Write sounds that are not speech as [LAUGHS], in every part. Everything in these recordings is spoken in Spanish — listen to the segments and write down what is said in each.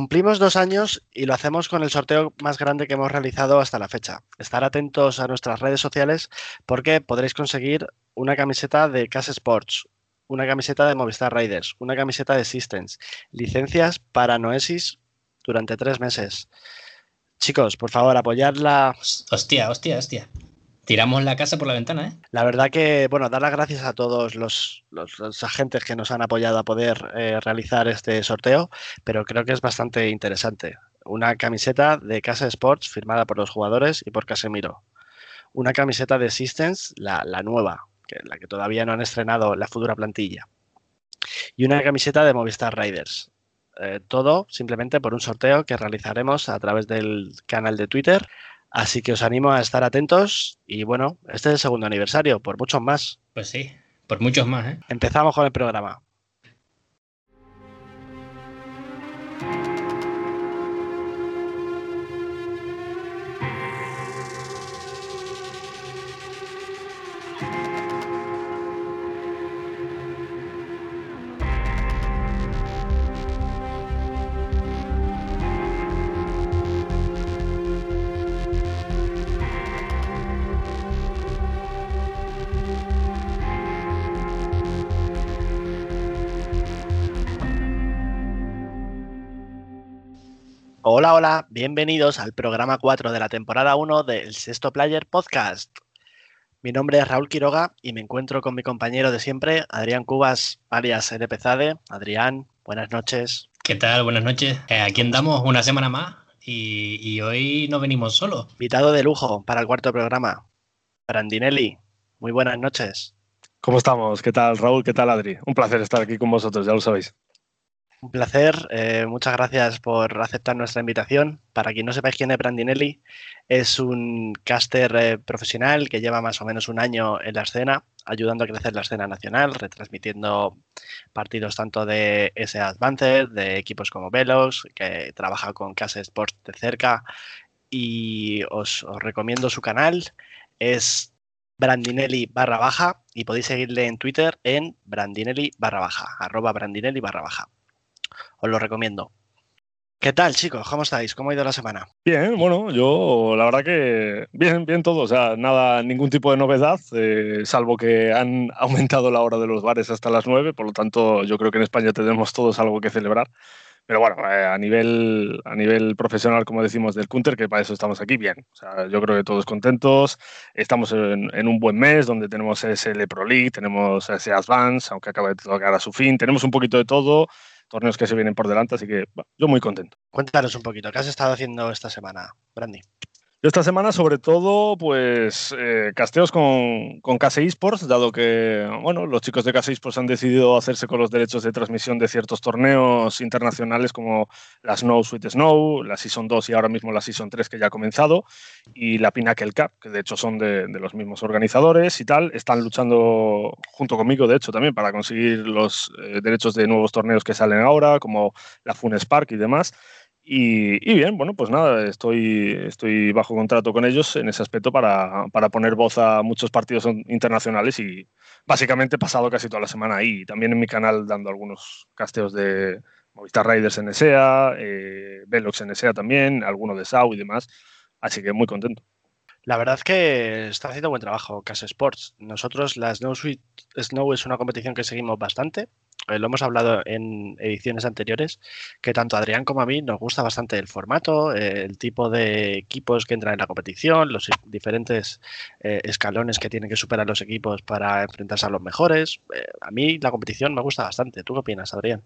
Cumplimos dos años y lo hacemos con el sorteo más grande que hemos realizado hasta la fecha. Estar atentos a nuestras redes sociales porque podréis conseguir una camiseta de Casa Sports, una camiseta de Movistar Riders, una camiseta de Systems, licencias para Noesis durante tres meses. Chicos, por favor, apoyarla. Hostia, hostia, hostia. Tiramos la casa por la ventana, ¿eh? La verdad que, bueno, dar las gracias a todos los, agentes que nos han apoyado a poder eh, realizar este sorteo, pero creo que es bastante interesante. Una camiseta de Casa Sports firmada por los jugadores y por Casemiro. Una camiseta de Systems, la, nueva, que, la que todavía no han estrenado la futura plantilla. Y una camiseta de Movistar Riders. Eh, todo simplemente por un sorteo que realizaremos a través del canal de Twitter Así que os animo a estar atentos y bueno, este es el segundo aniversario, por muchos más. Pues sí, por muchos más. ¿eh? Empezamos con el programa. Hola, hola, bienvenidos al programa 4 de la temporada 1 del Sexto Player Podcast. Mi nombre es Raúl Quiroga y me encuentro con mi compañero de siempre, Adrián Cubas, alias LPZADE. Adrián, buenas noches. ¿Qué tal? Buenas noches. Eh, aquí andamos una semana más y, y hoy no venimos solos. Invitado de lujo para el cuarto programa, Brandinelli. Muy buenas noches. ¿Cómo estamos? ¿Qué tal, Raúl? ¿Qué tal, Adri? Un placer estar aquí con vosotros, ya lo sabéis. Un placer, eh, muchas gracias por aceptar nuestra invitación. Para quien no sepáis quién es Brandinelli, es un caster eh, profesional que lleva más o menos un año en la escena, ayudando a crecer la escena nacional, retransmitiendo partidos tanto de S Advanced, de equipos como Velox, que trabaja con Case Sports de cerca. Y os, os recomiendo su canal, es Brandinelli barra baja y podéis seguirle en Twitter en Brandinelli barra baja, arroba Brandinelli barra baja os lo recomiendo. ¿Qué tal, chicos? ¿Cómo estáis? ¿Cómo ha ido la semana? Bien, bueno, yo la verdad que bien, bien todo. O sea, nada, ningún tipo de novedad, eh, salvo que han [LAUGHS] aumentado la hora de los bares hasta las 9, por lo tanto, yo creo que en España tenemos todos algo que celebrar. Pero bueno, eh, a, nivel, a nivel profesional, como decimos, del Counter, que para eso estamos aquí, bien. O sea, yo creo que todos contentos. Estamos en, un buen mes donde tenemos SL Pro League, tenemos ese Advance, aunque acaba de tocar a su fin. Tenemos un poquito de todo torneos que se vienen por delante, así que yo muy contento. Cuéntanos un poquito, ¿qué has estado haciendo esta semana, Brandy? Esta semana, sobre todo, pues eh, casteos con, con Case Esports, dado que bueno, los chicos de Case Esports han decidido hacerse con los derechos de transmisión de ciertos torneos internacionales como la Snow Sweet Snow, la Season 2 y ahora mismo la Season 3 que ya ha comenzado, y la Pinnacle Cup, que de hecho son de, los mismos organizadores y tal. Están luchando junto conmigo, de hecho, también para conseguir los eh, derechos de nuevos torneos que salen ahora, como la Fun Spark y demás. Y, bien, bueno, pues nada, estoy, estoy bajo contrato con ellos en ese aspecto para, para, poner voz a muchos partidos internacionales y básicamente he pasado casi toda la semana ahí. También en mi canal dando algunos casteos de Movistar Riders NSA, eh, Velox NSA también, alguno de SAU y demás. Así que muy contento. La verdad es que está haciendo buen trabajo Casa Sports. Nosotros, la Snow Suite Snow es una competición que seguimos bastante. Eh, lo hemos hablado en ediciones anteriores, que tanto a Adrián como a mí nos gusta bastante el formato, eh, el tipo de equipos que entran en la competición, los diferentes eh, escalones que tienen que superar los equipos para enfrentarse a los mejores. a mí la competición me gusta bastante. ¿Tú qué opinas, Adrián?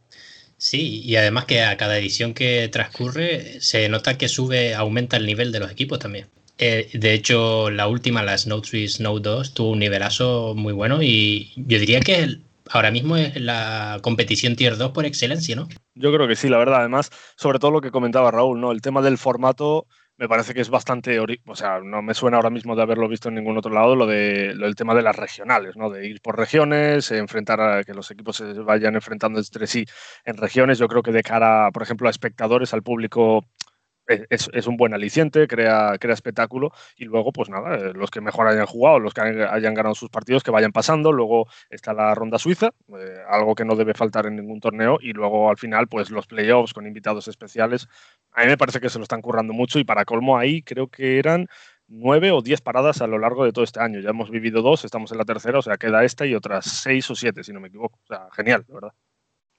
Sí, y además que a cada edición que transcurre se nota que sube, aumenta el nivel de los equipos también. de hecho, la última, la Snow 3 Snow 2, tuvo un nivelazo muy bueno y yo diría que ahora mismo es la competición Tier 2 por excelencia, ¿no? Yo creo que sí, la verdad. Además, sobre todo lo que comentaba Raúl, ¿no? El tema del formato me parece que es bastante, o sea, no me suena ahora mismo de haberlo visto en ningún otro lado lo, de, lo del tema de las regionales, ¿no? De ir por regiones, enfrentar a que los equipos se vayan enfrentando entre sí en regiones. Yo creo que de cara, por ejemplo, a espectadores, al público es, un buen aliciente, crea, crea espectáculo y luego, pues nada, eh, los que mejor hayan jugado, los que hayan ganado sus partidos, que vayan pasando. Luego está la ronda suiza, eh, algo que no debe faltar en ningún torneo y luego al final, pues los playoffs con invitados especiales. A mí me parece que se lo están currando mucho y para colmo ahí creo que eran nueve o diez paradas a lo largo de todo este año. Ya hemos vivido dos, estamos en la tercera, o sea, queda esta y otras seis o siete, si no me equivoco. O sea, genial, verdad.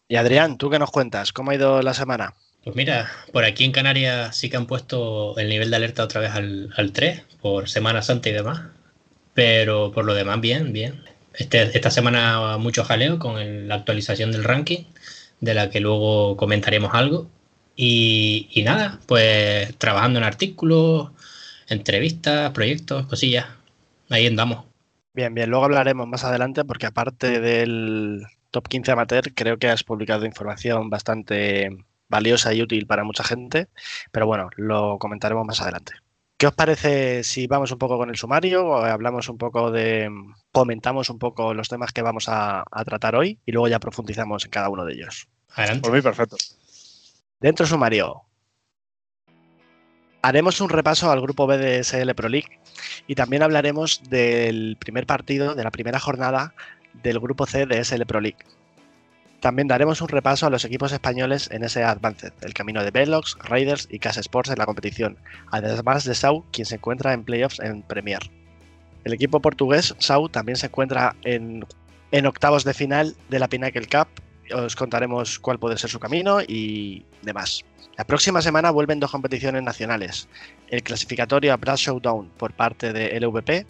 Y Adrián, ¿tú qué nos cuentas? ¿Cómo ha ido la semana? Pues mira, por aquí en Canarias sí que han puesto el nivel de alerta otra vez al, 3 por Semana Santa y demás. Pero por lo demás, bien, bien. Este, esta semana mucho jaleo con la actualización del ranking, de la que luego comentaremos algo. Y nada, pues trabajando en artículos, entrevistas, proyectos, cosillas. Ahí andamos. Bien, bien, luego hablaremos más adelante porque aparte del top 15 amateur, creo que has publicado información bastante valiosa y útil para mucha gente, pero bueno, lo comentaremos más adelante. ¿Qué os parece si vamos un poco con el sumario o hablamos un poco de, comentamos un poco los temas que vamos a, tratar hoy y luego ya profundizamos en cada uno de ellos? Adelante. Por mí, perfecto. Dentro sumario, haremos un repaso al grupo B de SL Pro League y también hablaremos del primer partido, de la primera jornada del grupo C de SL Pro League. También daremos un repaso a los equipos españoles en ese Advanced, el camino de Velox, Raiders y Cas Sports en la competición, además de Sau, quien se encuentra en playoffs en Premier. El equipo portugués, Sau, también se encuentra en, octavos de final de la Pinnacle Cup. Os contaremos cuál puede ser su camino y demás. La próxima semana vuelven dos competiciones nacionales, el clasificatorio a Brass Showdown por parte de LVP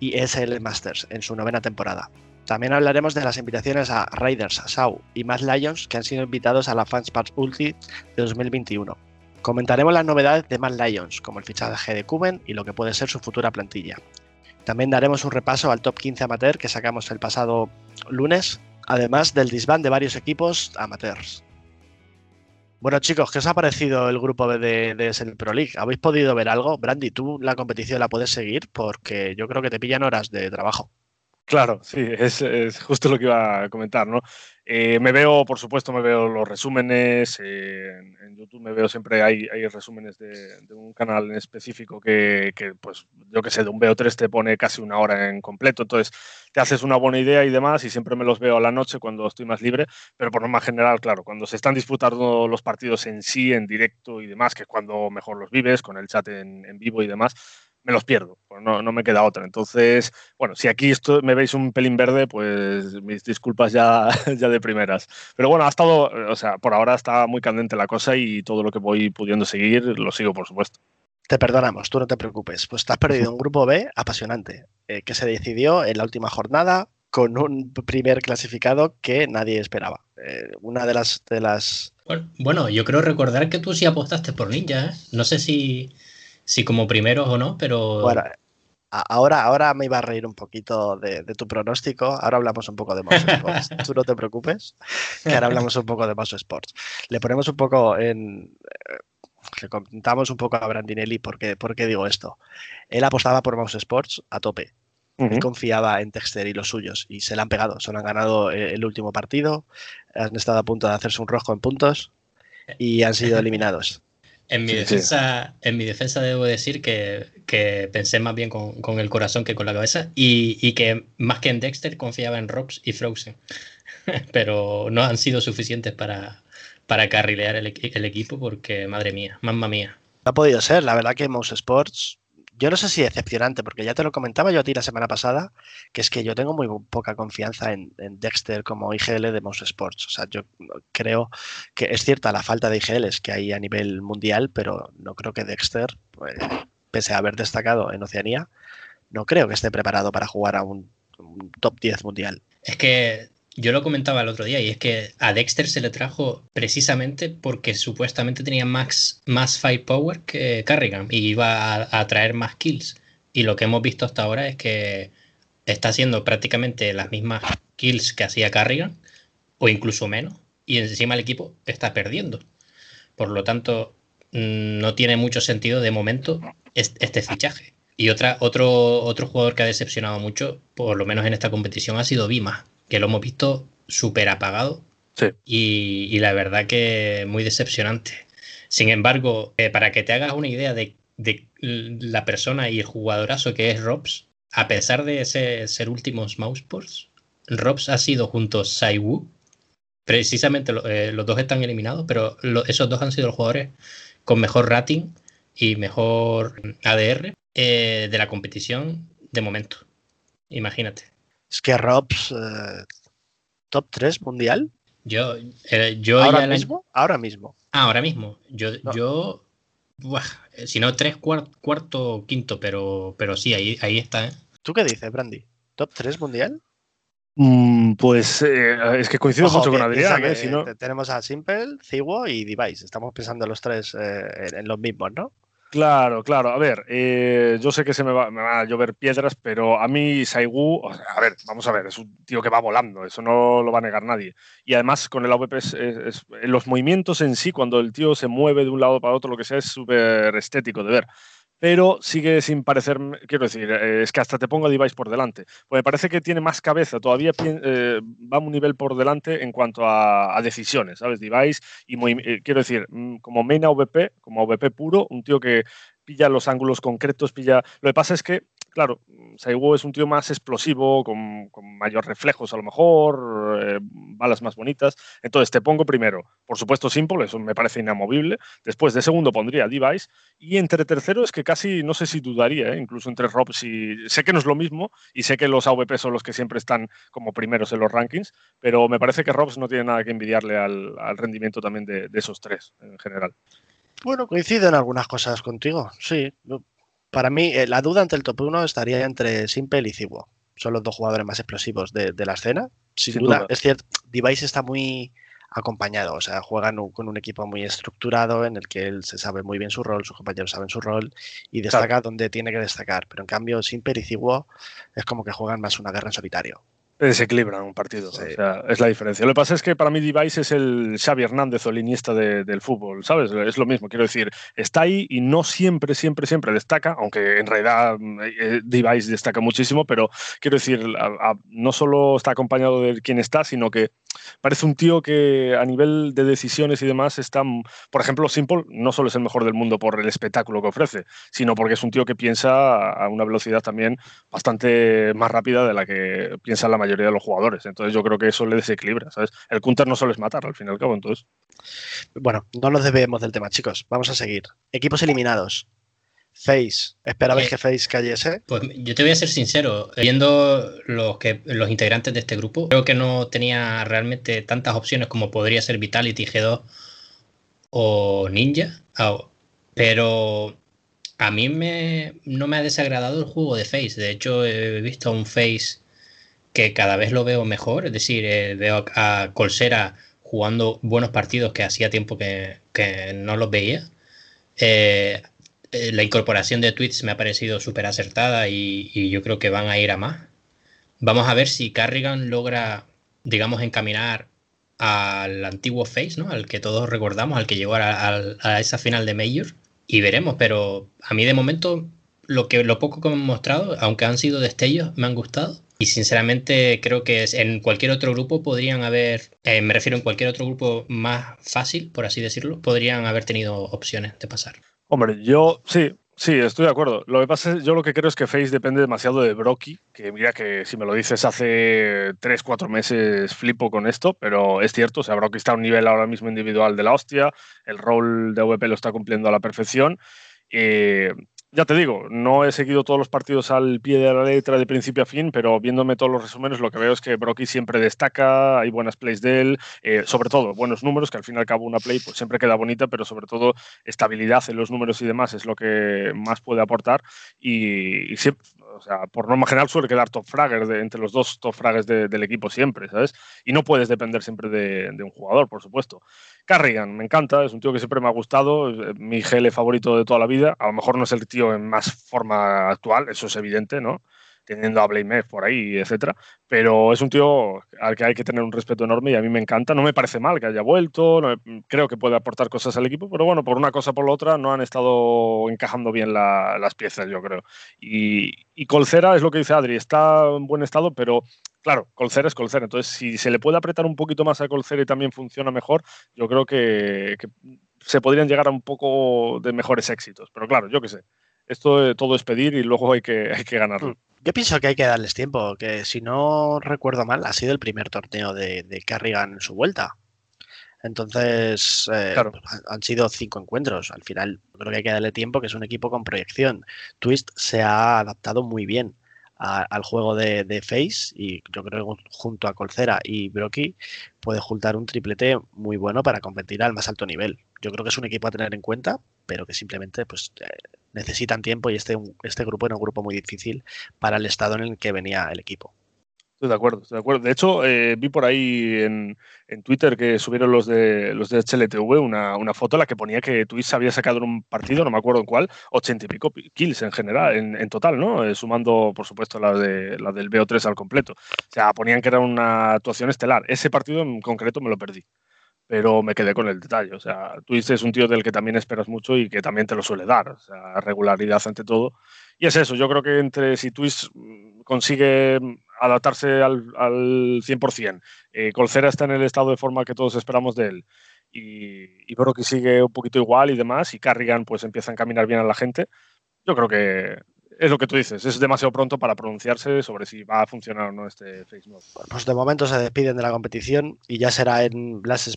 y SL Masters en su novena temporada. También hablaremos de las invitaciones a Raiders, Sau y Mad Lions que han sido invitados a la Fans Parts Ulti de 2021. Comentaremos las novedades de Mad Lions, como el fichaje de Cuben y lo que puede ser su futura plantilla. También daremos un repaso al top 15 amateur que sacamos el pasado lunes, además del disband de varios equipos amateurs. Bueno chicos, ¿qué os ha parecido el grupo de, de Pro League? ¿Habéis podido ver algo? Brandy, tú la competición la puedes seguir porque yo creo que te pillan horas de trabajo. Claro, sí, es, justo lo que iba a comentar, ¿no? Eh, me veo, por supuesto, me veo los resúmenes, eh, en, YouTube me veo siempre, hay, hay resúmenes de, un canal en específico que, pues, yo que sé, de un BO3 te pone casi una hora en completo, entonces te haces una buena idea y demás, y siempre me los veo a la noche cuando estoy más libre, pero por norma general, claro, cuando se están disputando los partidos en sí, en directo y demás, que es cuando mejor los vives, con el chat en, en vivo y demás, me los pierdo, pues no, no, me queda otra. Entonces, bueno, si aquí esto, me veis un pelín verde, pues mis disculpas ya, [LAUGHS] ya de primeras. Pero bueno, ha estado, o sea, por ahora está muy candente la cosa y todo lo que voy pudiendo seguir lo sigo, por supuesto. Te perdonamos, tú no te preocupes. Pues te has perdido un grupo B apasionante, eh, que se decidió en la última jornada con un primer clasificado que nadie esperaba. Eh, una de las, de las... Bueno, yo creo recordar que tú sí apostaste por Ninja, ¿eh? No sé si si como primeros o no, pero... Bueno, ahora, ahora me iba a reír un poquito de, tu pronóstico. Ahora hablamos un poco de Mouse Sports. [LAUGHS] Tú no te preocupes, que ahora hablamos un poco de Mouse Sports. Le ponemos un poco en... Eh, le contamos un poco a Brandinelli por qué, por qué digo esto. Él apostaba por Mouse Sports a tope. Él confiaba en Texter y los suyos y se le han pegado. Se han ganado eh, el último partido, han estado a punto de hacerse un rojo en puntos y han sido eliminados. [LAUGHS] En mi, defensa, en mi defensa debo decir que, pensé más bien con, el corazón que con la cabeza y, que más que en Dexter confiaba en Robs y Frozen. [LAUGHS] Pero no han sido suficientes para, para carrilear el, el, equipo porque, madre mía, mamma mía. No ha podido ser, la verdad que Mouse Sports yo no sé si decepcionante, porque ya te lo comentaba yo a ti la semana pasada, que es que yo tengo muy poca confianza en, Dexter como IGL de Mouse Sports. O sea, yo creo que es cierta la falta de IGLs que hay a nivel mundial, pero no creo que Dexter, pues, pese a haber destacado en Oceanía, no creo que esté preparado para jugar a un, un top 10 mundial. Es que yo lo comentaba el otro día y es que a Dexter se le trajo precisamente porque supuestamente tenía más, más firepower que Carrigan y iba a, traer más kills. Y lo que hemos visto hasta ahora es que está haciendo prácticamente las mismas kills que hacía Carrigan o incluso menos y encima el equipo está perdiendo. Por lo tanto, mm, no tiene mucho sentido de momento este fichaje. Y otra, otro, otro jugador que ha decepcionado mucho, por lo menos en esta competición, ha sido Vima que lo hemos visto súper apagado. Y, la verdad que muy decepcionante. Sin embargo, eh, para que te hagas una idea de, la persona y el jugadorazo que es Robs, a pesar de ser últimos Mousesports, Robs ha sido junto a Saiwu. Precisamente eh, los dos están eliminados, pero esos dos han sido los jugadores con mejor rating y mejor ADR eh, de la competición de momento. Imagínate. Es que Robs, top 3 mundial. Yo, yo ¿Ahora mismo? Ahora mismo. Ah, ahora mismo. Yo, yo si no, tres, cuarto, quinto, pero, pero sí, ahí, ahí está. ¿eh? ¿Tú qué dices, Brandy? ¿Top 3 mundial? Mm, pues eh, es que coincido mucho con Adrián. ¿eh? Si no... Tenemos a Simple, Ciwo y Device. Estamos pensando los tres en los mismos, ¿no? Claro, claro. A ver, eh, yo sé que se me va, a llover piedras, pero a mí Saigu, a ver, vamos a ver, es un tío que va volando, eso no lo va a negar nadie. Y además con el AVP, los movimientos en sí, cuando el tío se mueve de un lado para otro, lo que sea, es súper estético de ver pero sigue sin parecer, quiero decir, eh, es que hasta te pongo a Device por delante. Pues me parece que tiene más cabeza, todavía eh, va un nivel por delante en cuanto a, decisiones, ¿sabes? Device y eh, quiero decir, mm, como main AVP, como AVP puro, un tío que pilla los ángulos concretos, pilla... Lo que pasa es que claro, Saigo es un tío más explosivo, con, mayor reflejos a lo mejor, eh, balas más bonitas. Entonces te pongo primero, por supuesto, Simple, eso me parece inamovible. Después de segundo pondría Device. Y entre tercero es que casi no sé si dudaría, ¿eh? incluso entre Robs y. Sé que no es lo mismo y sé que los AVP son los que siempre están como primeros en los rankings, pero me parece que Robs no tiene nada que envidiarle al, rendimiento también de, de esos tres en general. Bueno, coincido en algunas cosas contigo, sí. Para mí, eh, la duda ante el top 1 estaría entre Simple y Ziwo. Son los dos jugadores más explosivos de, la escena. Sin, duda. Es cierto, Device está muy acompañado, o sea, juegan con un equipo muy estructurado en el que él se sabe muy bien su rol, sus compañeros saben su rol y destaca donde tiene que destacar. Pero en cambio, Simple y Ziwo es como que juegan más una guerra en solitario desequilibran un partido. O sea, es la diferencia. Lo que pasa es que para mí Device es el Xavi Hernández o el Iniesta del fútbol, ¿sabes? Es lo mismo, quiero decir, está ahí y no siempre, siempre, siempre destaca, aunque en realidad eh, Device destaca muchísimo, pero quiero decir, no solo está acompañado de quien está, sino que parece un tío que a nivel de decisiones y demás está, por ejemplo, Simple no solo es el mejor del mundo por el espectáculo que ofrece, sino porque es un tío que piensa a una velocidad también bastante más rápida de la que piensa la mayoría de los jugadores. Entonces yo creo que eso le desequilibra, ¿sabes? El counter no solo es matar, al fin y al cabo, entonces. Bueno, no nos debemos del tema, chicos. Vamos a seguir. Equipos eliminados. Face, ¿esperabais eh, que Face cayese? Pues yo te voy a ser sincero, viendo los, que, los integrantes de este grupo, creo que no tenía realmente tantas opciones como podría ser Vitality, G2 o Ninja, ah, pero a mí me, no me ha desagradado el juego de Face, de hecho he visto a un Face que cada vez lo veo mejor, es decir, eh, veo a Colsera jugando buenos partidos que hacía tiempo que, no los veía. Eh, eh, la incorporación de tweets me ha parecido súper acertada y, yo creo que van a ir a más. Vamos a ver si Carrigan logra, digamos, encaminar al antiguo Face, ¿no? Al que todos recordamos, al que llegó a, esa final de Major. Y veremos, pero a mí de momento lo, que, lo poco que hemos mostrado, aunque han sido destellos, me han gustado. Y sinceramente creo que en cualquier otro grupo podrían haber, eh, me refiero en cualquier otro grupo más fácil, por así decirlo, podrían haber tenido opciones de pasar. Hombre, yo sí, sí, estoy de acuerdo. Lo que pasa es, yo lo que creo es que Face depende demasiado de Brocky, que mira que si me lo dices hace 3, 4 meses flipo con esto, pero es cierto, o sea, Brocky está a un nivel ahora mismo individual de la hostia, el rol de VP lo está cumpliendo a la perfección. Eh, ya te digo, no he seguido todos los partidos al pie de la letra de principio a fin, pero viéndome todos los resúmenes, lo que veo es que Brocky siempre destaca, hay buenas plays de él, eh, sobre todo buenos números, que al fin y al cabo una play pues, siempre queda bonita, pero sobre todo estabilidad en los números y demás es lo que más puede aportar. Y, siempre, o sea, por norma general suele quedar top fragger entre los dos top fraggers del equipo siempre, ¿sabes? Y no puedes depender siempre de, de un jugador, por supuesto. Carrigan, me encanta, es un tío que siempre me ha gustado, eh, mi GL favorito de toda la vida. A lo mejor no es el tío en más forma actual, eso es evidente, ¿no? Teniendo a Blame por ahí, etcétera. Pero es un tío al que hay que tener un respeto enorme y a mí me encanta. No me parece mal que haya vuelto, creo que puede aportar cosas al equipo, pero bueno, por una cosa o por la otra no han estado encajando bien las piezas, yo creo. Y, Colcera es lo que dice Adri, está en buen estado, pero claro, Colcer es Colcer. Entonces, si se le puede apretar un poquito más a Colcer y también funciona mejor, yo creo que, se podrían llegar a un poco de mejores éxitos. Pero claro, yo qué sé. Esto todo es pedir y luego hay que, [LAUGHS] hay que ganarlo. Mm. Yo pienso que hay que darles tiempo, que si no recuerdo mal, ha sido el primer torneo de, de Carrigan en su vuelta. Entonces, eh, pues, han sido cinco encuentros. Al final, creo que hay que darle tiempo, que es un equipo con proyección. Twist se ha adaptado muy bien al juego de, Face y yo creo que junto a Colcera y Brocky puede juntar un triplete muy bueno para competir al más alto nivel. Yo creo que es un equipo a tener en cuenta, pero que simplemente pues, eh, necesitan tiempo y este, este grupo era un grupo muy difícil para el estado en el que venía el equipo. Estoy de acuerdo, estoy de acuerdo. De hecho, eh, vi por ahí en, Twitter que subieron los de los de HLTV una, una, foto en la que ponía que Twitch había sacado en un partido, no me acuerdo en cuál, ochenta y pico kills en general, en, total, ¿no? Eh, sumando, por supuesto, la, de, la del BO3 al completo. O sea, ponían que era una actuación estelar. Ese partido en concreto me lo perdí pero me quedé con el detalle. O sea, Twitch es un tío del que también esperas mucho y que también te lo suele dar. O sea, regularidad ante todo. Y es eso, yo creo que entre si Twitch consigue adaptarse al, al 100%. Eh, Colcera está en el estado de forma que todos esperamos de él. Y, y que sigue un poquito igual y demás. Y Carrigan pues empieza a encaminar bien a la gente. Yo creo que es lo que tú dices. Es demasiado pronto para pronunciarse sobre si va a funcionar o no este Facebook. Pues de momento se despiden de la competición y ya será en Blast,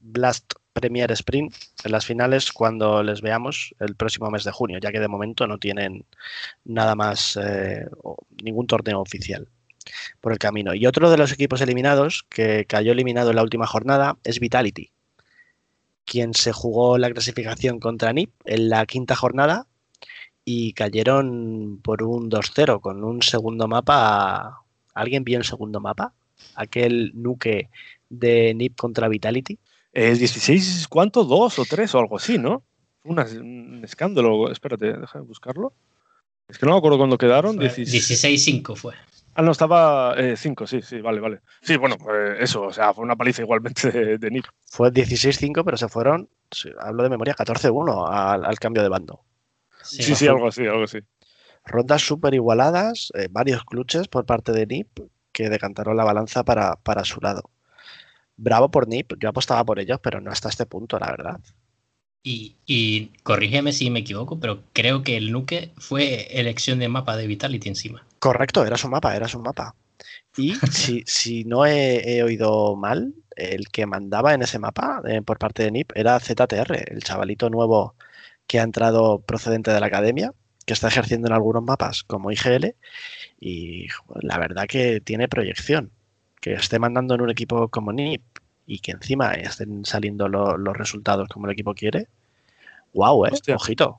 Blast Premier Sprint en las finales cuando les veamos el próximo mes de junio, ya que de momento no tienen nada más, eh, ningún torneo oficial por el camino. Y otro de los equipos eliminados que cayó eliminado en la última jornada es Vitality, quien se jugó la clasificación contra NIP en la quinta jornada y cayeron por un 2-0 con un segundo mapa. ¿Alguien vio el segundo mapa? Aquel nuque de NIP contra Vitality. ¿Es 16, ¿cuánto? ¿Dos o tres o algo así, no? un escándalo. Espérate, déjame buscarlo. Es que no me acuerdo cuándo quedaron. 16-5 fue. Ah, no, estaba 5, eh, sí, sí, vale, vale. Sí, bueno, pues eso, o sea, fue una paliza igualmente de, de Fue 16-5, pero se fueron, hablo de memoria, 14-1 al, cambio de bando. Sí, sí, algo así, algo así. Rondas súper igualadas, eh, varios clutches por parte de NIP que decantaron la balanza para, para su lado. Bravo por NIP, yo apostaba por ellos, pero no hasta este punto, la verdad. Y, corrígeme si me equivoco, pero creo que el Nuke fue elección de mapa de Vitality encima. Correcto, era su mapa, era su mapa. Y [LAUGHS] si, si no he, oído mal, el que mandaba en ese mapa eh, por parte de NIP era ZTR, el chavalito nuevo que ha entrado procedente de la academia, que está ejerciendo en algunos mapas como IGL. Y la verdad que tiene proyección. Que esté mandando en un equipo como NIP y que encima estén saliendo los resultados como el equipo quiere, wow, eh, ojito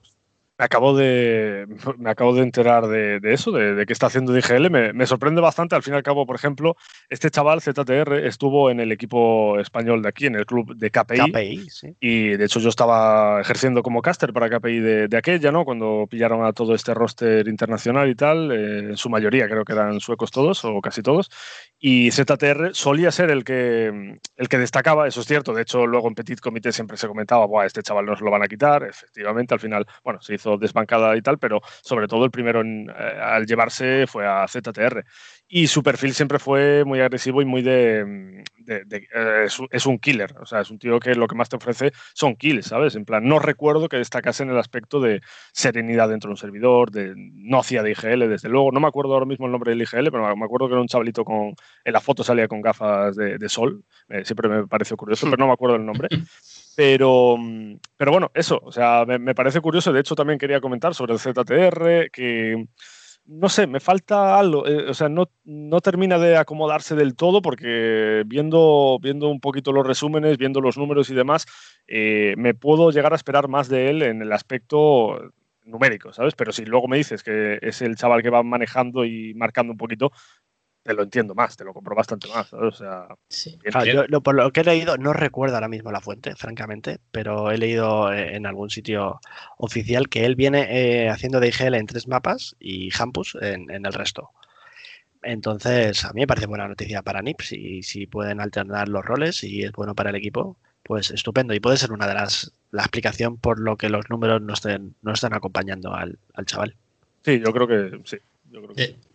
me acabo de, [LAUGHS] me acabo de enterar de, eso, de, de, qué está haciendo DGL. Me, me, sorprende bastante. Al fin y al cabo, por ejemplo, este chaval ZTR estuvo en el equipo español de aquí, en el club de KPI. KPI sí. Y de hecho yo estaba ejerciendo como caster para KPI de, de aquella, ¿no? Cuando pillaron a todo este roster internacional y tal. Eh, en su mayoría creo que eran suecos todos, o casi todos. Y ZTR solía ser el que, el que destacaba, eso es cierto. De hecho, luego en Petit Comité siempre se comentaba, Buah, este chaval nos lo van a quitar. Efectivamente, al final, bueno, se hizo desbancada y tal, pero sobre todo el primero en, eh, al llevarse fue a ZTR. Y su perfil siempre fue muy agresivo y muy de... Eh, es, un killer, o sea, es un tío que lo que más te ofrece son kills, ¿sabes? En plan, no recuerdo que destacase en el aspecto de serenidad dentro de un servidor, de no hacía de IGL, desde luego. No me acuerdo ahora mismo el nombre del IGL, pero me acuerdo que era un chavalito con... En la foto salía con gafas de, sol, eh, siempre me pareció curioso, [LAUGHS] pero no me acuerdo el nombre. Pero, pero bueno, eso, o sea, me, parece curioso. De hecho, también quería comentar sobre el ZTR, que no sé, me falta algo, eh, o sea, no, no, termina de acomodarse del todo porque viendo, viendo un poquito los resúmenes, viendo los números y demás, eh, me puedo llegar a esperar más de él en el aspecto numérico, ¿sabes? Pero si luego me dices que es el chaval que va manejando y marcando un poquito, te lo entiendo más, te lo compro bastante más. O sea, yo, por lo que he leído, no recuerdo ahora mismo la fuente, francamente, pero he leído eh, en algún sitio oficial que él viene eh, haciendo de IGL en tres mapas y Hampus en, el resto. Entonces, a mí me parece buena noticia para NIPS y si pueden alternar los roles y es bueno para el equipo, pues estupendo. Y puede ser una de las la explicación por lo que los números no estén, no están acompañando al, chaval. Sí, yo creo que sí.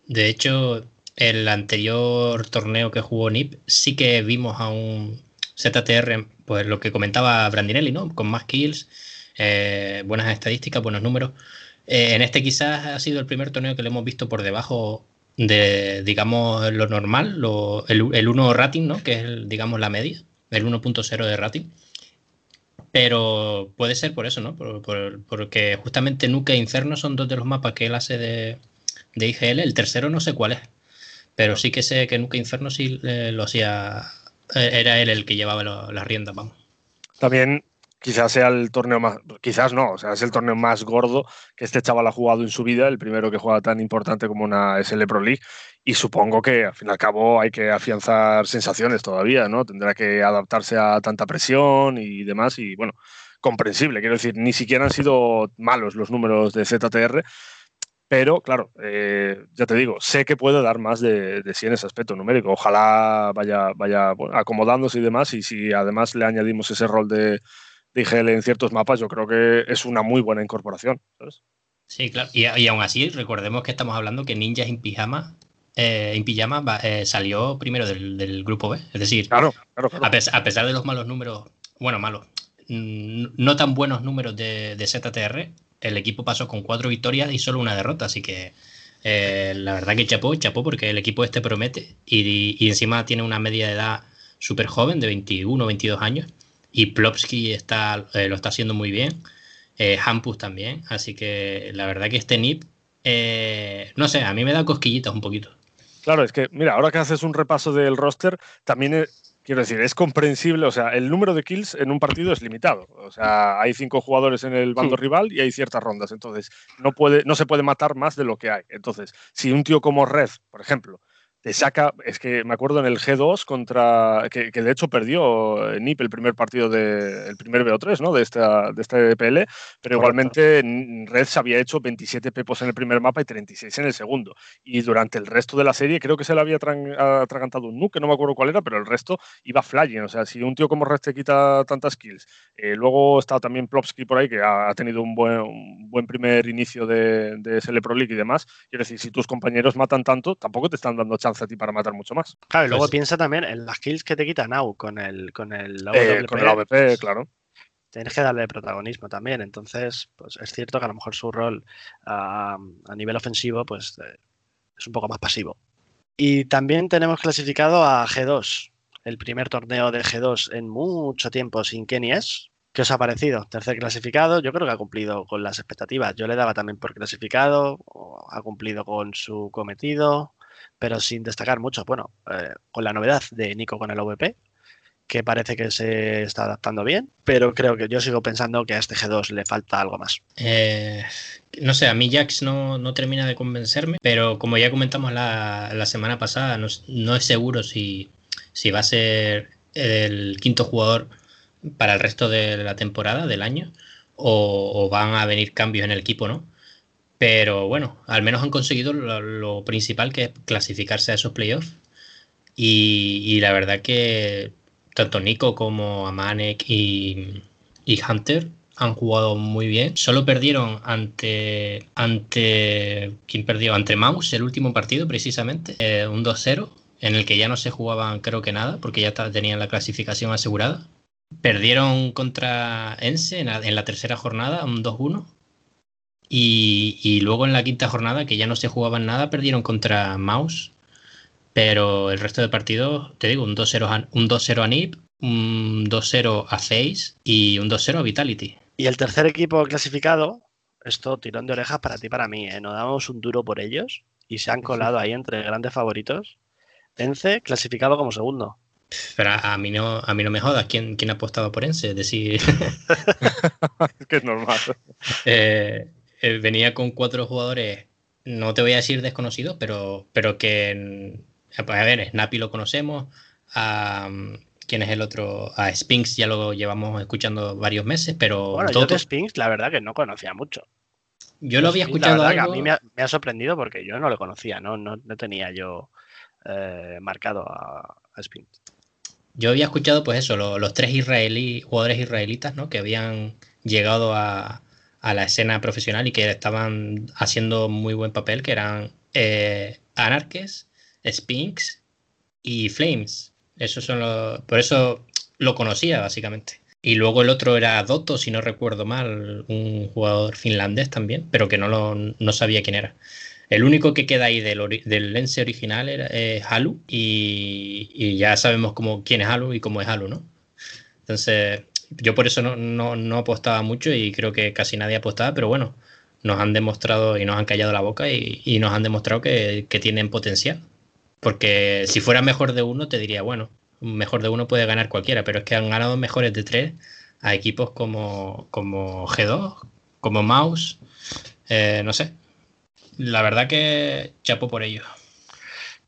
de hecho, el anterior torneo que jugó NIP, sí que vimos a un ZTR pues lo que comentaba Brandinelli, ¿no? Con más kills, eh, buenas estadísticas, buenos números. Eh, en este quizás ha sido el primer torneo que le hemos visto por debajo de, digamos, lo normal, el, 1 rating, ¿no? Que es, digamos, la media, el 1.0 de rating. Pero puede ser por eso, ¿no? porque justamente Nuke e Inferno son dos de los mapas que él hace de, de IGL. El tercero no sé cuál es. Pero sí que sé que Nuke Inferno sí eh, lo hacía. Era él el que llevaba las riendas, vamos. También quizás sea el torneo más, quizás no, o sea, es el torneo más gordo que este chaval ha jugado en su vida, el primero que juega tan importante como una SL Pro League, y supongo que al fin y al cabo hay que afianzar sensaciones todavía, ¿no? Tendrá que adaptarse a tanta presión y demás, y bueno, comprensible, quiero decir, ni siquiera han sido malos los números de ZTR, pero claro, eh, ya te digo, sé que puede dar más de, de, sí en ese aspecto numérico. Ojalá vaya, vaya acomodándose y demás, y si además le añadimos ese rol de, IGL en ciertos mapas, yo creo que es una muy buena incorporación. Sí, claro. Y, y, aún así, recordemos que estamos hablando que Ninjas en Pijama, eh, en Pijama eh, salió primero del, grupo B. Es decir, claro, A, pesar de los malos números, bueno, malos, no tan buenos números de, ZTR, el equipo pasó con cuatro victorias y solo una derrota. Así que eh, la verdad que chapó, chapó porque el equipo este promete y, y encima tiene una media de edad súper joven, de 21, 22 años y Plopsky está, eh, lo está haciendo muy bien. Eh, Hampus también. Así que la verdad que este NIP, no sé, a mí me da cosquillitas un poquito. Claro, es que, mira, ahora que haces un repaso del roster, también quiero decir, es comprensible, o sea, el número de kills en un partido es limitado. O sea, hay cinco jugadores en el bando rival y hay ciertas rondas. Entonces, no, puede, no se puede matar más de lo que hay. Entonces, si un tío como Red, por ejemplo, te saca, es que me acuerdo en el G2 contra, que, de hecho perdió eh, NIP el primer partido de, el primer BO3, ¿no? De esta, de este EPL, pero igualmente Red se había hecho 27 pepos en el primer mapa y 36 en el segundo. Y durante el resto de la serie creo que se le había atragantado un nuke, no me acuerdo cuál era, pero el resto iba flying. O sea, si un tío como Red te quita tantas kills, eh, luego está también Plopsky por ahí, que ha, tenido un buen, un buen primer inicio de, de SL Pro League y demás. Quiero decir, si tus compañeros matan tanto, tampoco te están dando chance a ti para matar mucho más. Claro, y luego pues piensa también en las kills que te quita Now con el, con el AWP. con el AWP, claro. Tienes que darle protagonismo también. Entonces, pues es cierto que a lo mejor su rol a nivel ofensivo pues eh, es un poco más pasivo. Y también tenemos clasificado a G2, el primer torneo de G2 en mucho tiempo sin Kenny S. ¿Qué os ha parecido? Tercer clasificado, yo creo que ha cumplido con las expectativas. Yo le daba también por clasificado, ha cumplido con su cometido pero sin destacar mucho. Bueno, eh, con la novedad de Nico con el OVP, que parece que se está adaptando bien, pero creo que yo sigo pensando que a este G2 le falta algo más. Eh, no sé, a mí Jax no, no, termina de convencerme, pero como ya comentamos la, la semana pasada, no, no, es seguro si, si va a ser el quinto jugador para el resto de la temporada, del año, o, o van a venir cambios en el equipo, ¿no? Pero bueno, al menos han conseguido lo, principal que es clasificarse a esos playoffs. Y, la verdad que tanto Nico como Amanek y, Hunter han jugado muy bien. Solo perdieron ante. ante. ¿Quién perdió? Ante Mouse, el último partido, precisamente. Eh, un 2-0, en el que ya no se jugaban, creo que nada, porque ya tenían la clasificación asegurada. Perdieron contra Ense en la tercera jornada, un 2-1. Y, luego en la quinta jornada, que ya no se jugaban nada, perdieron contra Mouse. Pero el resto de partidos, te digo, un 2-0 a, un 2 a NIP, un 2-0 a Face y un 2-0 a Vitality. Y el tercer equipo clasificado, esto tirón de orejas para ti para mí, ¿eh? nos damos un duro por ellos y se han colado ahí entre grandes favoritos. Ence clasificado como segundo. Pero a mí no, a mí no me jodas. ¿Quién, quién ha apostado por Ence? Es decir. [LAUGHS] [LAUGHS] es que es normal. eh, eh, venía con cuatro jugadores, no te voy a decir desconocidos, pero, pero que, pues, a ver, Snappy lo conocemos, a, ¿quién es el otro? A Spinks ya lo llevamos escuchando varios meses, pero... Bueno, yo de Spinks la verdad que no conocía mucho. Yo lo había escuchado A mí me ha, sorprendido porque yo no lo conocía, no, no, tenía yo eh, marcado a, Spinks. Yo había escuchado, pues eso, los, tres israelí, jugadores israelitas, ¿no? Que habían llegado a, a la escena profesional y que estaban haciendo muy buen papel, que eran eh, Anarches, Spinks y Flames. Esos son. Por eso lo conocía básicamente. Y luego el otro era Dotto, si no recuerdo mal, un jugador finlandés también, pero que no, lo, no sabía quién era. El único que queda ahí del, del Lense original era, Halu y, ya sabemos cómo, quién es Halu y cómo es Halu, ¿no? Entonces, yo por eso no, apostaba mucho y creo que casi nadie apostaba, pero bueno, nos han demostrado y nos han callado la boca y, nos han demostrado que, tienen potencial. Porque si fuera mejor de uno, te diría, bueno, mejor de uno puede ganar cualquiera, pero es que han ganado mejores de tres a equipos como, como G2, como Mouse, eh, no sé. La verdad que chapo por ello.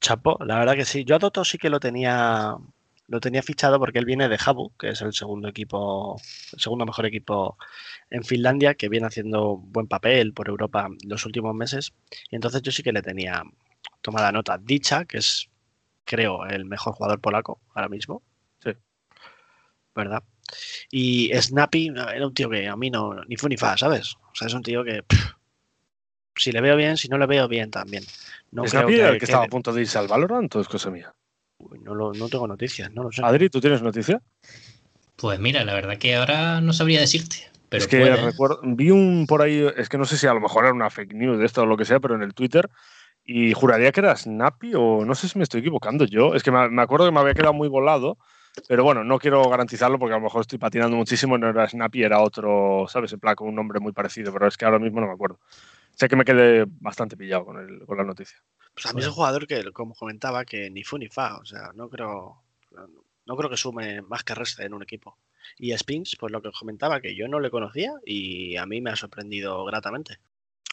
Chapo, la verdad que sí. Yo a Toto sí que lo tenía lo tenía fichado porque él viene de Habu, que es el segundo equipo, el segundo mejor equipo en Finlandia, que viene haciendo buen papel por Europa los últimos meses. Y entonces yo sí que le tenía tomada nota. Dicha, que es, creo, el mejor jugador polaco ahora mismo. Sí. ¿Verdad? Y Snappy era un tío que a mí no, ni fue ni fa, ¿sabes? O sea, es un tío que si le veo bien, si no le veo bien también. No Snappy era el que, estaba a punto de irse al Valorant o es cosa mía? No, no tengo noticias, no lo sé. Adri, ¿tú tienes noticia? Pues mira, la verdad que ahora no sabría decirte. Pero es que recuerdo, vi un por ahí, es que no sé si a lo mejor era una fake news de esto o lo que sea, pero en el Twitter, y juraría que era Snappy o no sé si me estoy equivocando yo. Es que me, acuerdo que me había quedado muy volado, pero bueno, no quiero garantizarlo porque a lo mejor estoy patinando muchísimo, no era Snappy, era otro, ¿sabes? En plan con un nombre muy parecido, pero es que ahora mismo no me acuerdo. Sé que me quedé bastante pillado con, el, con la noticia. Pues a mí es un jugador que, como comentaba, que ni fu ni fa. O sea, no creo, no creo que sume más que reste en un equipo. Y Spins, pues lo que comentaba, que yo no le conocía y a mí me ha sorprendido gratamente.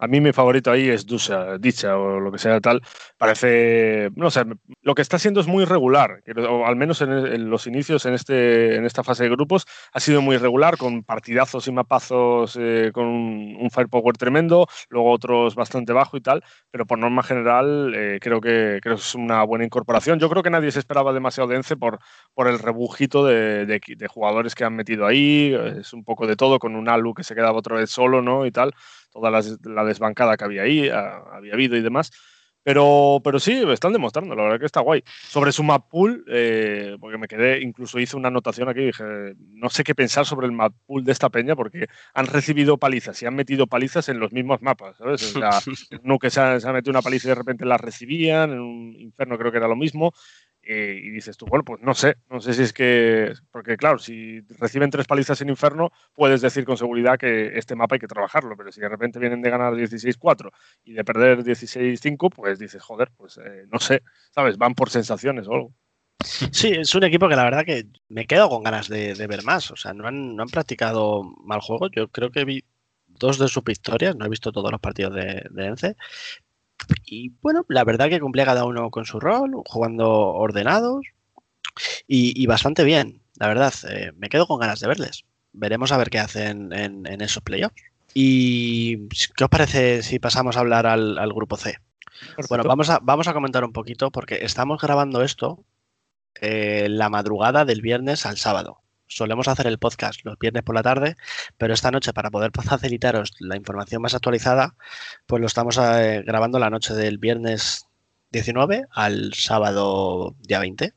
A mí mi favorito ahí es Dusa, Dicha o lo que sea tal. Parece, no sé, lo que está haciendo es muy regular, o al menos en, los inicios en, este, en esta fase de grupos ha sido muy regular, con partidazos y mapazos eh, con un, firepower tremendo, luego otros bastante bajo y tal, pero por norma general eh, creo, que, es una buena incorporación. Yo creo que nadie se esperaba demasiado de Ence por, el rebujito de, de jugadores que han metido ahí, es un poco de todo, con un Alu que se quedaba otra vez solo, ¿no? Y tal toda la, desbancada que había ahí, había habido y demás. Pero, pero sí, están demostrando, la verdad que está guay. Sobre su map pool, eh, porque me quedé, incluso hice una anotación aquí dije, no sé qué pensar sobre el map pool de esta peña, porque han recibido palizas y han metido palizas en los mismos mapas, ¿sabes? O sea, [LAUGHS] no que se ha, se ha, metido una paliza y de repente la recibían, en un infierno creo que era lo mismo, eh, y dices tú, bueno, pues no sé, no sé si es que, porque claro, si reciben tres palizas en Inferno, puedes decir con seguridad que este mapa hay que trabajarlo, pero si de repente vienen de ganar 16-4 y de perder 16-5, pues dices, joder, pues eh, no sé, ¿sabes? Van por sensaciones o algo. Sí, es un equipo que la verdad que me quedo con ganas de, ver más, o sea, no han, no han, practicado mal juego, yo creo que vi dos de sus victorias, no he visto todos los partidos de Ence, y bueno, la verdad que cumplía cada uno con su rol, jugando ordenados y, bastante bien, la verdad. Eh, me quedo con ganas de verles. Veremos a ver qué hacen en, esos playoffs. ¿Y qué os parece si pasamos a hablar al, grupo C? Bueno, vamos a, vamos a comentar un poquito porque estamos grabando esto eh, la madrugada del viernes al sábado solemos hacer el podcast los viernes por la tarde, pero esta noche para poder facilitaros la información más actualizada, pues lo estamos eh, grabando la noche del viernes 19 al sábado día 20.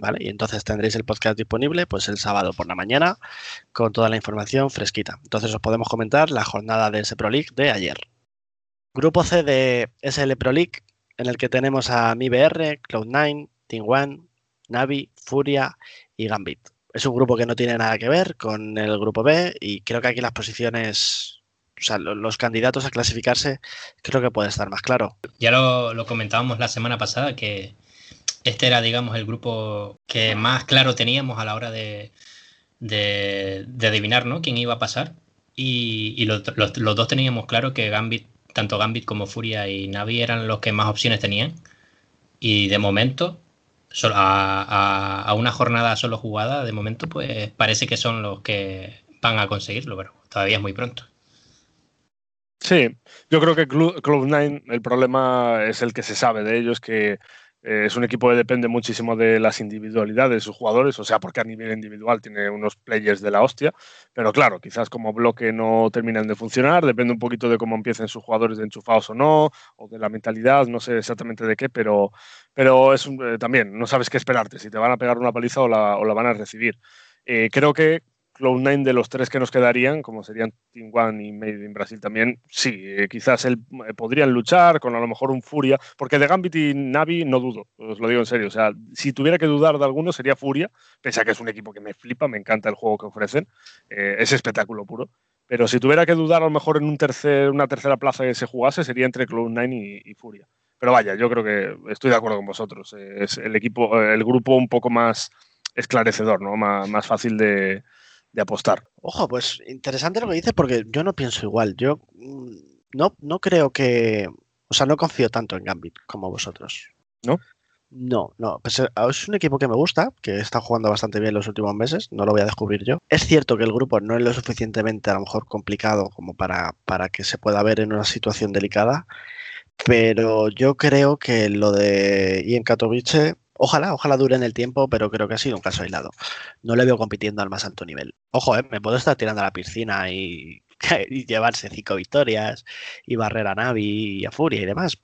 ¿Vale? Y entonces tendréis el podcast disponible pues el sábado por la mañana con toda la información fresquita. Entonces os podemos comentar la jornada de ese Pro League de ayer. Grupo C de SL Pro League en el que tenemos a MIBR, Cloud9, Team One, Navi, Furia y Gambit es un grupo que no tiene nada que ver con el grupo B y creo que aquí las posiciones, o sea, los candidatos a clasificarse, creo que puede estar más claro. Ya lo, comentábamos la semana pasada que este era, digamos, el grupo que más claro teníamos a la hora de, de, adivinar ¿no? quién iba a pasar. Y, los, dos teníamos claro que Gambit, tanto Gambit como Furia y Navi eran los que más opciones tenían. Y de momento a, una jornada solo jugada, de momento, pues parece que son los que van a conseguirlo, pero todavía es muy pronto. Sí, yo creo que Cloud9, el problema es el que se sabe de ellos, que eh, es un equipo que depende muchísimo de las individualidades de sus jugadores, o sea, porque a nivel individual tiene unos players de la hostia, pero claro, quizás como bloque no terminan de funcionar, depende un poquito de cómo empiecen sus jugadores de enchufados o no, o de la mentalidad, no sé exactamente de qué, pero, pero es eh, también no sabes qué esperarte, si te van a pegar una paliza o la, o la van a recibir. Eh, creo que Cloud9 de los tres que nos quedarían, como serían Team One y Made in Brasil también, sí, eh, quizás él, eh, podrían luchar con a lo mejor un Furia, porque de Gambit y Navi no dudo, os lo digo en serio. O sea, si tuviera que dudar de alguno sería Furia, pese a que es un equipo que me flipa, me encanta el juego que ofrecen, eh, es espectáculo puro. Pero si tuviera que dudar a lo mejor en un tercer, una tercera plaza que se jugase, sería entre Cloud9 y, Furia. Pero vaya, yo creo que estoy de acuerdo con vosotros. Es el equipo, el grupo un poco más esclarecedor, ¿no? más fácil de, de apostar. Ojo, pues interesante lo que dices porque yo no pienso igual. Yo mm, no, no creo que. O sea, no confío tanto en Gambit como vosotros. ¿No? No, no. Pues eh, es un equipo que me gusta, que está jugando bastante bien los últimos meses, no lo voy a descubrir yo. Es cierto que el grupo no es lo suficientemente a lo mejor complicado como para, para que se pueda ver en una situación delicada, pero yo creo que lo de Ian Katowice Ojalá, ojalá dure en el tiempo, pero creo que ha sido un caso aislado. No le veo compitiendo al más alto nivel. Ojo, eh, me puedo estar tirando a la piscina y, [LAUGHS] llevarse cinco victorias y barrer a Navi y a Furia y demás,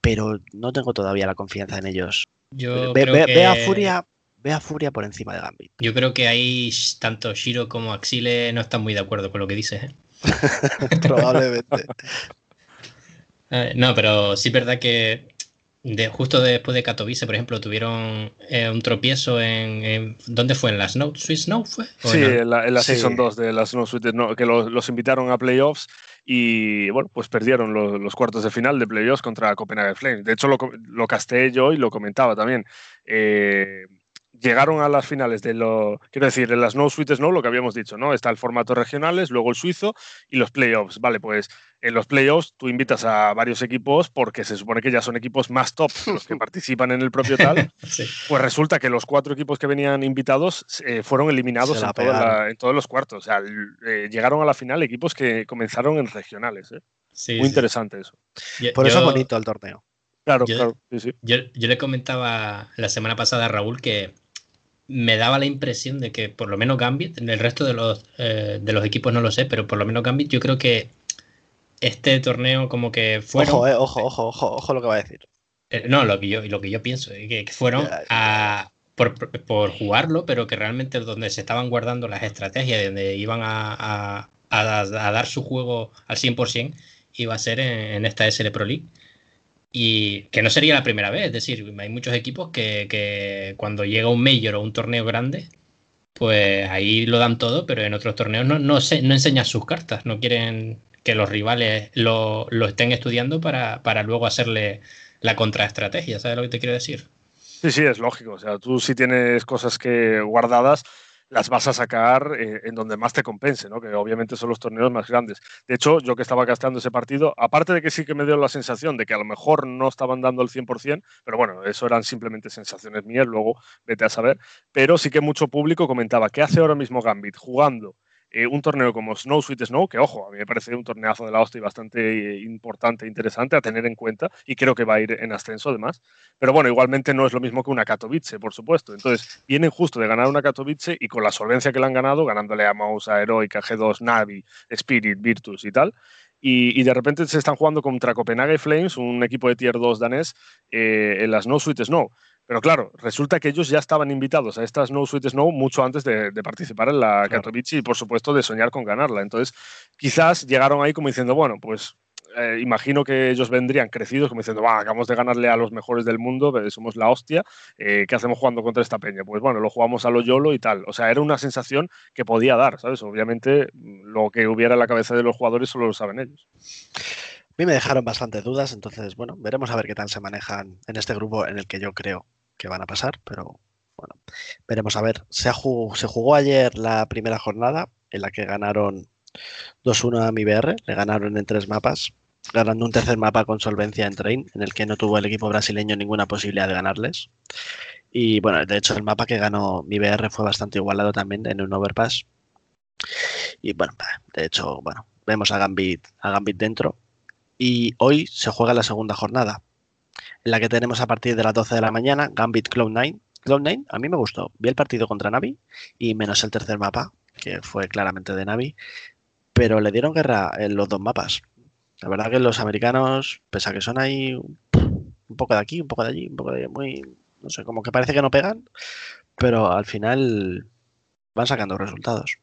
pero no tengo todavía la confianza en ellos. Yo ve, a Furia, ve a Furia por encima de Gambit. Yo creo que ahí tanto Shiro como Axile no están muy de acuerdo con lo que dices. ¿eh? [LAUGHS] Probablemente. [LAUGHS] Eh, no, pero sí es verdad que justo después de Katowice, por ejemplo, tuvieron eh, un tropiezo en, ¿Dónde fue? ¿En la Snow, Swiss Snow fue? Sí, en la, Season 2 de la Snow Suite, que los, invitaron a playoffs y, bueno, pues perdieron los, cuartos de final de playoffs contra Copenhagen Flames. De hecho, lo, lo casté yo y lo comentaba también. Eh, llegaron a las finales de lo. Quiero decir, en las No Suites No, lo que habíamos dicho, ¿no? Está el formato regionales, luego el suizo y los playoffs. Vale, pues en los playoffs tú invitas a varios equipos porque se supone que ya son equipos más top [LAUGHS] los que participan en el propio tal. [LAUGHS] Pues resulta que los cuatro equipos que venían invitados eh, fueron eliminados en, todos los cuartos. O sea, eh, llegaron a la final equipos que comenzaron en regionales. ¿eh? Muy interesante eso. Por eso es bonito el torneo. Claro, claro. Yo, yo, le comentaba la semana pasada a Raúl que me daba la impresión de que por lo menos Gambit, en el resto de los, eh, de los equipos no lo sé, pero por lo menos Gambit yo creo que este torneo como que fueron... Ojo, eh, ojo, ojo, ojo, ojo lo que va a decir. Eh, no, lo que yo, lo que yo pienso, que fueron a, por, por, jugarlo, pero que realmente donde se estaban guardando las estrategias, donde iban a, a, dar su juego al 100%, iba a ser en, en esta SL Pro League. Y que no sería la primera vez, es decir, hay muchos equipos que, cuando llega un Major o un torneo grande, pues ahí lo dan todo, pero en otros torneos no, no, no enseñan sus cartas, no quieren que los rivales lo, estén estudiando para, para, luego hacerle la contraestrategia, ¿sabes lo que te quiero decir? Sí, sí, es lógico. O sea, tú si tienes cosas que guardadas, las vas a sacar eh, en donde más te compense, ¿no? que obviamente son los torneos más grandes. De hecho, yo que estaba gastando ese partido, aparte de que sí que me dio la sensación de que a lo mejor no estaban dando el 100%, pero bueno, eso eran simplemente sensaciones mías, luego vete a saber, pero sí que mucho público comentaba, ¿qué hace ahora mismo Gambit jugando eh, un torneo como Snow Sweet Snow, que ojo, a mí me parece un torneazo de la hostia bastante eh, importante e interesante a tener en cuenta y creo que va a ir en ascenso además. Pero bueno, igualmente no es lo mismo que una Katowice, por supuesto. Entonces, vienen justo de ganar una Katowice y con la solvencia que le han ganado, ganándole a Mouse, a Heroic, a G2, Navi, Spirit, Virtus y tal. Y, de repente se están jugando contra Copenhague Flames, un equipo de tier 2 danés, eh, en las No Sweet Snow. Pero claro, resulta que ellos ya estaban invitados a esta Snow Sweet Snow mucho antes de, participar en la Katowice y, por supuesto, de soñar con ganarla. Entonces, quizás llegaron ahí como diciendo, bueno, pues eh, imagino que ellos vendrían crecidos como diciendo, va, acabamos de ganarle a los mejores del mundo, somos la hostia, eh, ¿qué hacemos jugando contra esta peña? Pues bueno, lo jugamos a lo YOLO y tal. O sea, era una sensación que podía dar, ¿sabes? Obviamente, lo que hubiera en la cabeza de los jugadores solo lo saben ellos. A mí me dejaron bastantes dudas, entonces, bueno, veremos a ver qué tal se manejan en este grupo en el que yo creo que van a pasar, pero bueno, veremos a ver. Se, jugó, ayer la primera jornada en la que ganaron 2-1 a mi BR, le ganaron en tres mapas, ganando un tercer mapa con solvencia en Train, en el que no tuvo el equipo brasileño ninguna posibilidad de ganarles. Y bueno, de hecho el mapa que ganó mi BR fue bastante igualado también en un overpass. Y bueno, de hecho, bueno, vemos a Gambit, a Gambit dentro. Y hoy se juega la segunda jornada la que tenemos a partir de las 12 de la mañana Gambit Cloud9. Cloud9 a mí me gustó. Vi el partido contra Navi y menos el tercer mapa, que fue claramente de Navi, pero le dieron guerra en los dos mapas. La verdad que los americanos, pese a que son ahí un poco de aquí, un poco de allí, un poco de muy, no sé, como que parece que no pegan, pero al final van sacando resultados.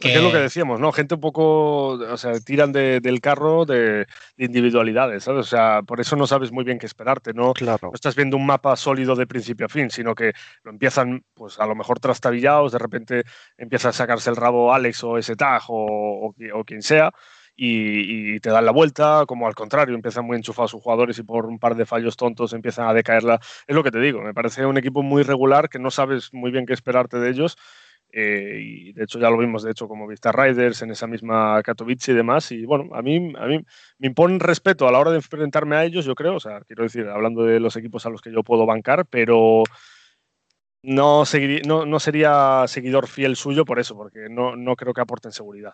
Que... es lo que decíamos, ¿no? Gente un poco, o sea, tiran del carro de, individualidades, ¿sabes? O sea, por eso no sabes muy bien qué esperarte, ¿no? Claro. No estás viendo un mapa sólido de principio a fin, sino que lo empiezan, pues a lo mejor trastabillados, de repente empieza a sacarse el rabo Alex o ese tag o, o quien sea, y, te dan la vuelta, como al contrario, empiezan muy enchufados sus jugadores y por un par de fallos tontos empiezan a decaerla. Es lo que te digo, me parece un equipo muy regular que no sabes muy bien qué esperarte de ellos. Eh, y de hecho ya lo vimos, de hecho, como Vista Riders en esa misma Katowice y demás. Y bueno, a mí, a mí me imponen respeto a la hora de enfrentarme a ellos, yo creo. O sea, quiero decir, hablando de los equipos a los que yo puedo bancar, pero no, no, no sería seguidor fiel suyo por eso, porque no, no creo que aporten seguridad.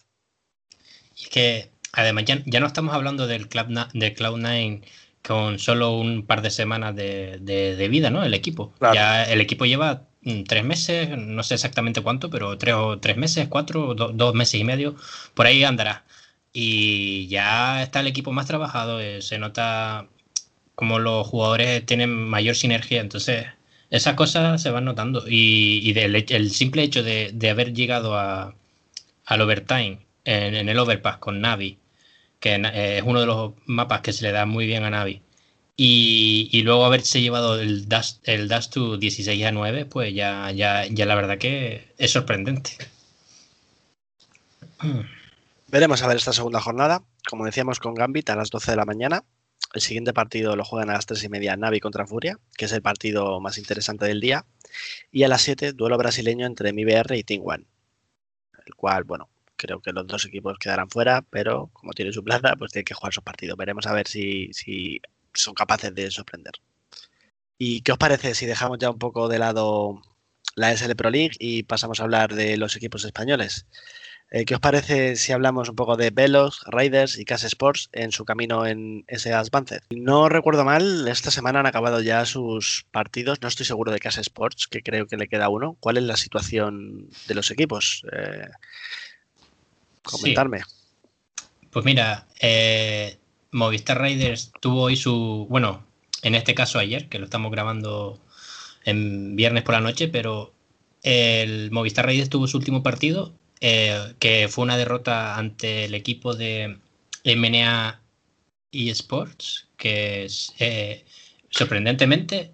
Y es que Además, ya, no estamos hablando del, Club de Cloud9 con solo un par de semanas de, vida, ¿no? El equipo. Ya el equipo lleva tres meses, no sé exactamente cuánto, pero tres o tres meses, cuatro, dos meses y medio, por ahí andará. Y ya está el equipo más trabajado, eh, se nota como los jugadores tienen mayor sinergia, entonces esas cosas se van notando. Y, el simple hecho de, haber llegado a, al overtime en, en, el overpass con Navi que eh, es uno de los mapas que se le da muy bien a Navi. Y, luego haberse llevado el Dash, el Dash to 16 a 9, pues ya, ya, ya la verdad que es sorprendente. Veremos a ver esta segunda jornada. Como decíamos con Gambit a las 12 de la mañana. El siguiente partido lo juegan a las 3 y media Navi contra Furia, que es el partido más interesante del día. Y a las 7, duelo brasileño entre MIBR y Team One. El cual, bueno, Creo que los dos equipos quedarán fuera, pero como tiene su plaza, pues tiene que jugar sus partidos. Veremos a ver si, si son capaces de sorprender. ¿Y qué os parece si dejamos ya un poco de lado la SL Pro League y pasamos a hablar de los equipos españoles? Eh, ¿Qué os parece si hablamos un poco de Velos, Raiders y Cas Sports en su camino en ese Advanced? No recuerdo mal, esta semana han acabado ya sus partidos. No estoy seguro de Cas Sports, que creo que le queda uno. ¿Cuál es la situación de los equipos? Eh, comentarme. Pues mira, eh, Movistar Raiders tuvo hoy su, bueno, en este caso ayer, que lo estamos grabando en viernes por la noche, pero el Movistar Raiders tuvo su último partido, eh, que fue una derrota ante el equipo de MNA eSports, que es, eh, sorprendentemente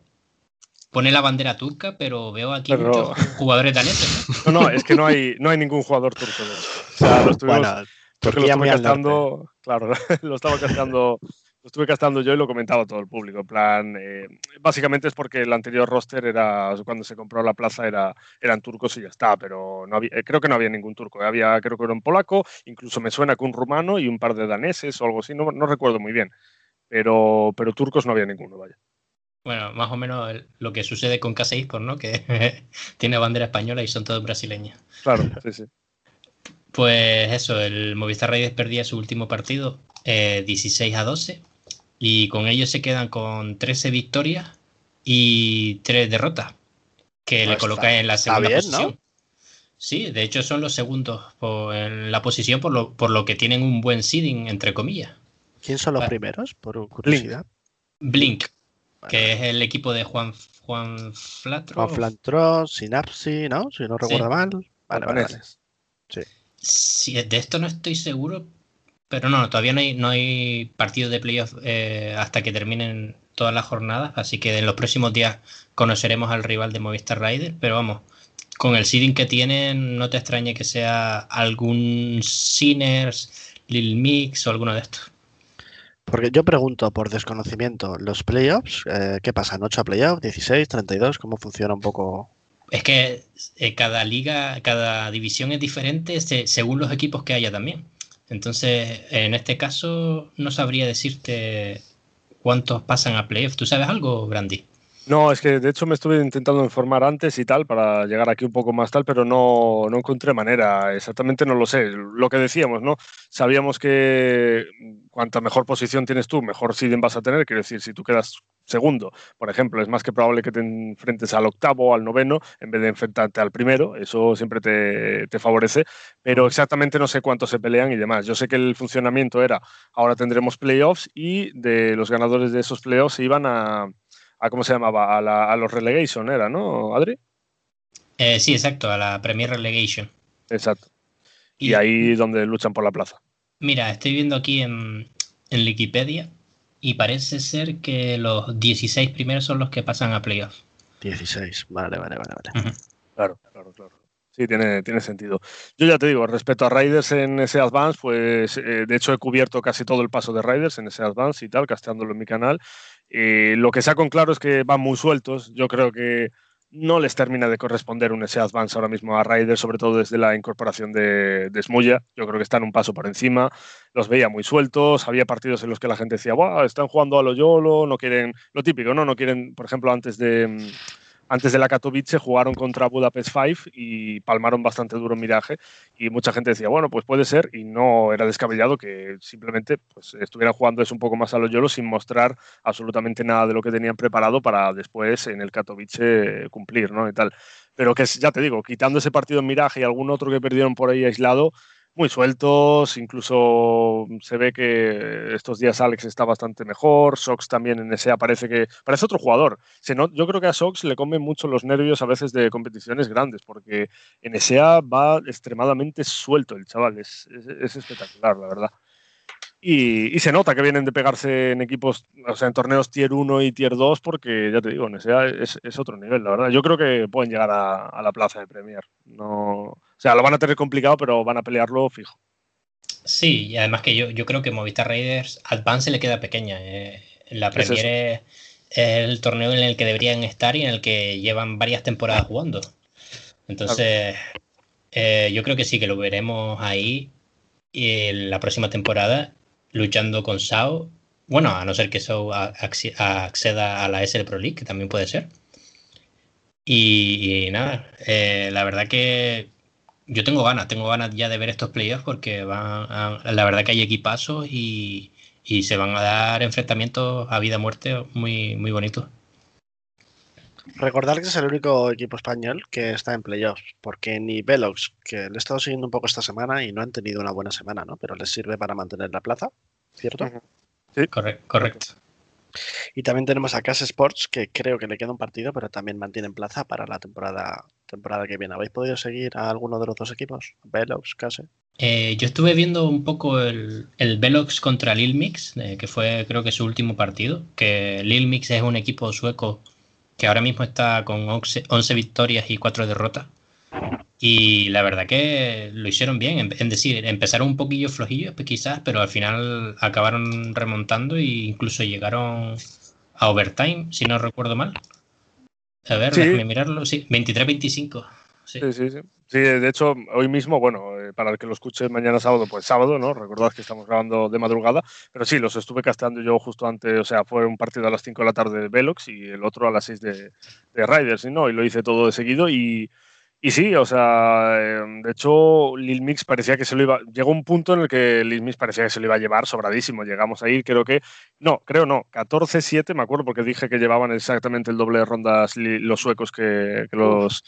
pone la bandera turca, pero veo aquí muchos jugadores daneses. [LAUGHS] ¿no? no, es que no hay, no hay ningún jugador turco. O sea, lo estuvimos, porque lo estuve castando, claro, [LAUGHS] lo estaba castando, lo estuve castando yo y lo comentaba todo el público. En plan, eh, básicamente es porque el anterior roster era, cuando se compró la plaza era, eran turcos y ya está, pero no había, eh, creo que no había ningún turco. Había, creo que era un polaco, incluso me suena que un rumano y un par de daneses o algo así, no, no recuerdo muy bien. Pero, pero turcos no había ninguno, vaya. Bueno, más o menos lo que sucede con Casa Esports, ¿no? Que [LAUGHS] tiene bandera española y son todos brasileños. Claro, sí, sí. Pues eso, el Movistar Raiders perdía su último partido 16 eh, a 12 y con ellos se quedan con 13 victorias y 3 derrotas que le coloca en la segunda posición. Sí, de hecho son los segundos en la posición por lo, por lo que tienen un buen seeding, entre comillas. ¿Quién son los primeros, por curiosidad? Blink que es el equipo de Juan, Juan Flatro. Juan Flatro, Sinapsi, ¿no? Si no recuerdo mal. Vale, vale, Sí. De esto no estoy seguro, pero no, todavía no hay, partido de playoff eh, hasta que terminen todas las jornadas, así que en los próximos días conoceremos al rival de Movistar Rider, pero vamos, con el seeding que tienen, no te extrañe que sea algún Sinners, Lil Mix o alguno de estos. Porque yo pregunto por desconocimiento, los playoffs, eh, ¿qué pasa? ¿8 a playoffs? ¿16? ¿32? ¿Cómo funciona un poco? Es que eh, cada liga, cada división es diferente según los equipos que haya también. Entonces, en este caso, no sabría decirte cuántos pasan a playoffs. ¿Tú sabes algo, Brandy? No, es que de hecho me estuve intentando informar antes y tal para llegar aquí un poco más tal, pero no, no encontré manera. Exactamente no lo sé. Lo que decíamos, ¿no? Sabíamos que cuanta mejor posición tienes tú, mejor seeding vas a tener. Quiero decir, si tú quedas segundo, por ejemplo, es más que probable que te enfrentes al octavo o al noveno en vez de enfrentarte al primero. Eso siempre te, te favorece. Pero exactamente no sé cuántos se pelean y demás. Yo sé que el funcionamiento era, ahora tendremos playoffs y de los ganadores de esos playoffs se iban a a ¿cómo se llamaba? A, los relegation era, ¿no, Adri? Eh, sí, exacto, a la Premier Relegation. Exacto. Y, ahí donde luchan por la plaza. Mira, estoy viendo aquí en, en Wikipedia y parece ser que los 16 primeros son los que pasan a playoffs. 16, vale, vale, vale. vale. Claro, claro, claro. Sí, tiene, tiene sentido. Yo ya te digo, respecto a Riders en ese Advance, pues eh, de hecho he cubierto casi todo el paso de Riders en ese Advance y tal, casteándolo en mi canal. Y lo que saco en claro es que van muy sueltos. Yo creo que no les termina de corresponder un ese Advance ahora mismo a Riders, sobre todo desde la incorporación de, de Smulla. Yo creo que están un paso por encima. Los veía muy sueltos. Había partidos en los que la gente decía, están jugando a lo YOLO, no quieren, lo típico, ¿no? No quieren, por ejemplo, antes de antes de la Katowice jugaron contra Budapest 5 y palmaron bastante duro Miraje y mucha gente decía, bueno, pues puede ser y no era descabellado que simplemente pues, estuvieran jugando eso un poco más a lo YOLO sin mostrar absolutamente nada de lo que tenían preparado para después en el Katowice cumplir, ¿no? Y tal. Pero que ya te digo, quitando ese partido en Miraje y algún otro que perdieron por ahí aislado, muy sueltos, incluso se ve que estos días Alex está bastante mejor, Sox también en ese parece que parece otro jugador. Se yo creo que a Sox le comen mucho los nervios a veces de competiciones grandes, porque en ESEA va extremadamente suelto el chaval, es, es, espectacular, la verdad. Y, se nota que vienen de pegarse en equipos, o sea, en torneos tier 1 y tier 2, porque ya te digo, en ESEA es, otro nivel, la verdad. Yo creo que pueden llegar a, a la plaza de Premier. No, sea, lo van a tener complicado, pero van a pelearlo fijo. Sí, y además que yo, yo creo que Movistar Raiders Advance le queda pequeña. Eh, la Premier es, el torneo en el que deberían estar y en el que llevan varias temporadas jugando. Entonces, eh, yo creo que sí que lo veremos ahí en la próxima temporada luchando con Sao. Bueno, a no ser que Sao acceda a la SL Pro League, que también puede ser. Y, nada, eh, la verdad que yo tengo ganas, tengo ganas ya de ver estos playoffs porque van la verdad que hay equipazos y, se van a dar enfrentamientos a vida muerte muy, muy bonitos. Recordar que es el único equipo español que está en playoffs, porque ni Velox, que le he estado siguiendo un poco esta semana y no han tenido una buena semana, ¿no? Pero les sirve para mantener la plaza, ¿cierto? Sí, correcto. Y también tenemos a Case Sports, que creo que le queda un partido, pero también mantienen plaza para la temporada, temporada que viene. ¿Habéis podido seguir a alguno de los dos equipos? Velox, Case. Eh, yo estuve viendo un poco el, el Velox contra Lil Mix, eh, que fue creo que su último partido. Que Lil Mix es un equipo sueco que ahora mismo está con 11, 11 victorias y 4 derrotas. Y la verdad que lo hicieron bien, en, decir, empezaron un poquillo flojillos pues, quizás, pero al final acabaron remontando e incluso llegaron a overtime, si no recuerdo mal. A ver, déjame mirarlo, sí, 23-25. Sí. sí. sí, sí, de hecho, hoy mismo, bueno, eh, para el que lo escuche mañana sábado, pues sábado, ¿no? Recordad que estamos grabando de madrugada, pero sí, los estuve casteando yo justo antes, o sea, fue un partido a las 5 de la tarde de Velox y el otro a las 6 de, de Riders, ¿no? Y lo hice todo de seguido y, y sí, o sea, em, de hecho, Lil Mix parecía que se lo iba. Llegó un punto en el que Lil Mix parecía que se lo iba a llevar sobradísimo. Llegamos a ir, creo que. No, creo no. 14-7, me acuerdo, porque dije que llevaban exactamente el doble de rondas los suecos que, los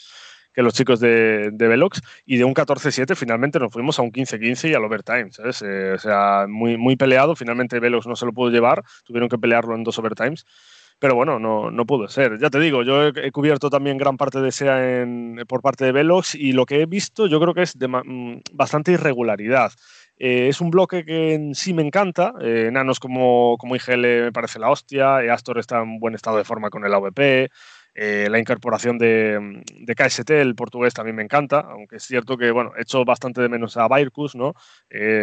que los chicos de, de Velox, y de un 14-7 finalmente nos fuimos a un 15-15 y al overtime, ¿sabes? Eh, o sea, muy, muy peleado, finalmente Velox no se lo pudo llevar, tuvieron que pelearlo en dos overtimes, pero bueno, no, no pudo ser. Ya te digo, yo he, cubierto también gran parte de SEA en, por parte de Velox y lo que he visto yo creo que es de mm, bastante irregularidad. Eh, es un bloque que en sí me encanta. Eh, Nanos como, como IGL me parece la hostia. Eh, Astor está en buen estado de forma con el AVP. la incorporación de, de, KST, el portugués, también me encanta, aunque es cierto que, bueno, he hecho bastante de menos a Bairkus, ¿no?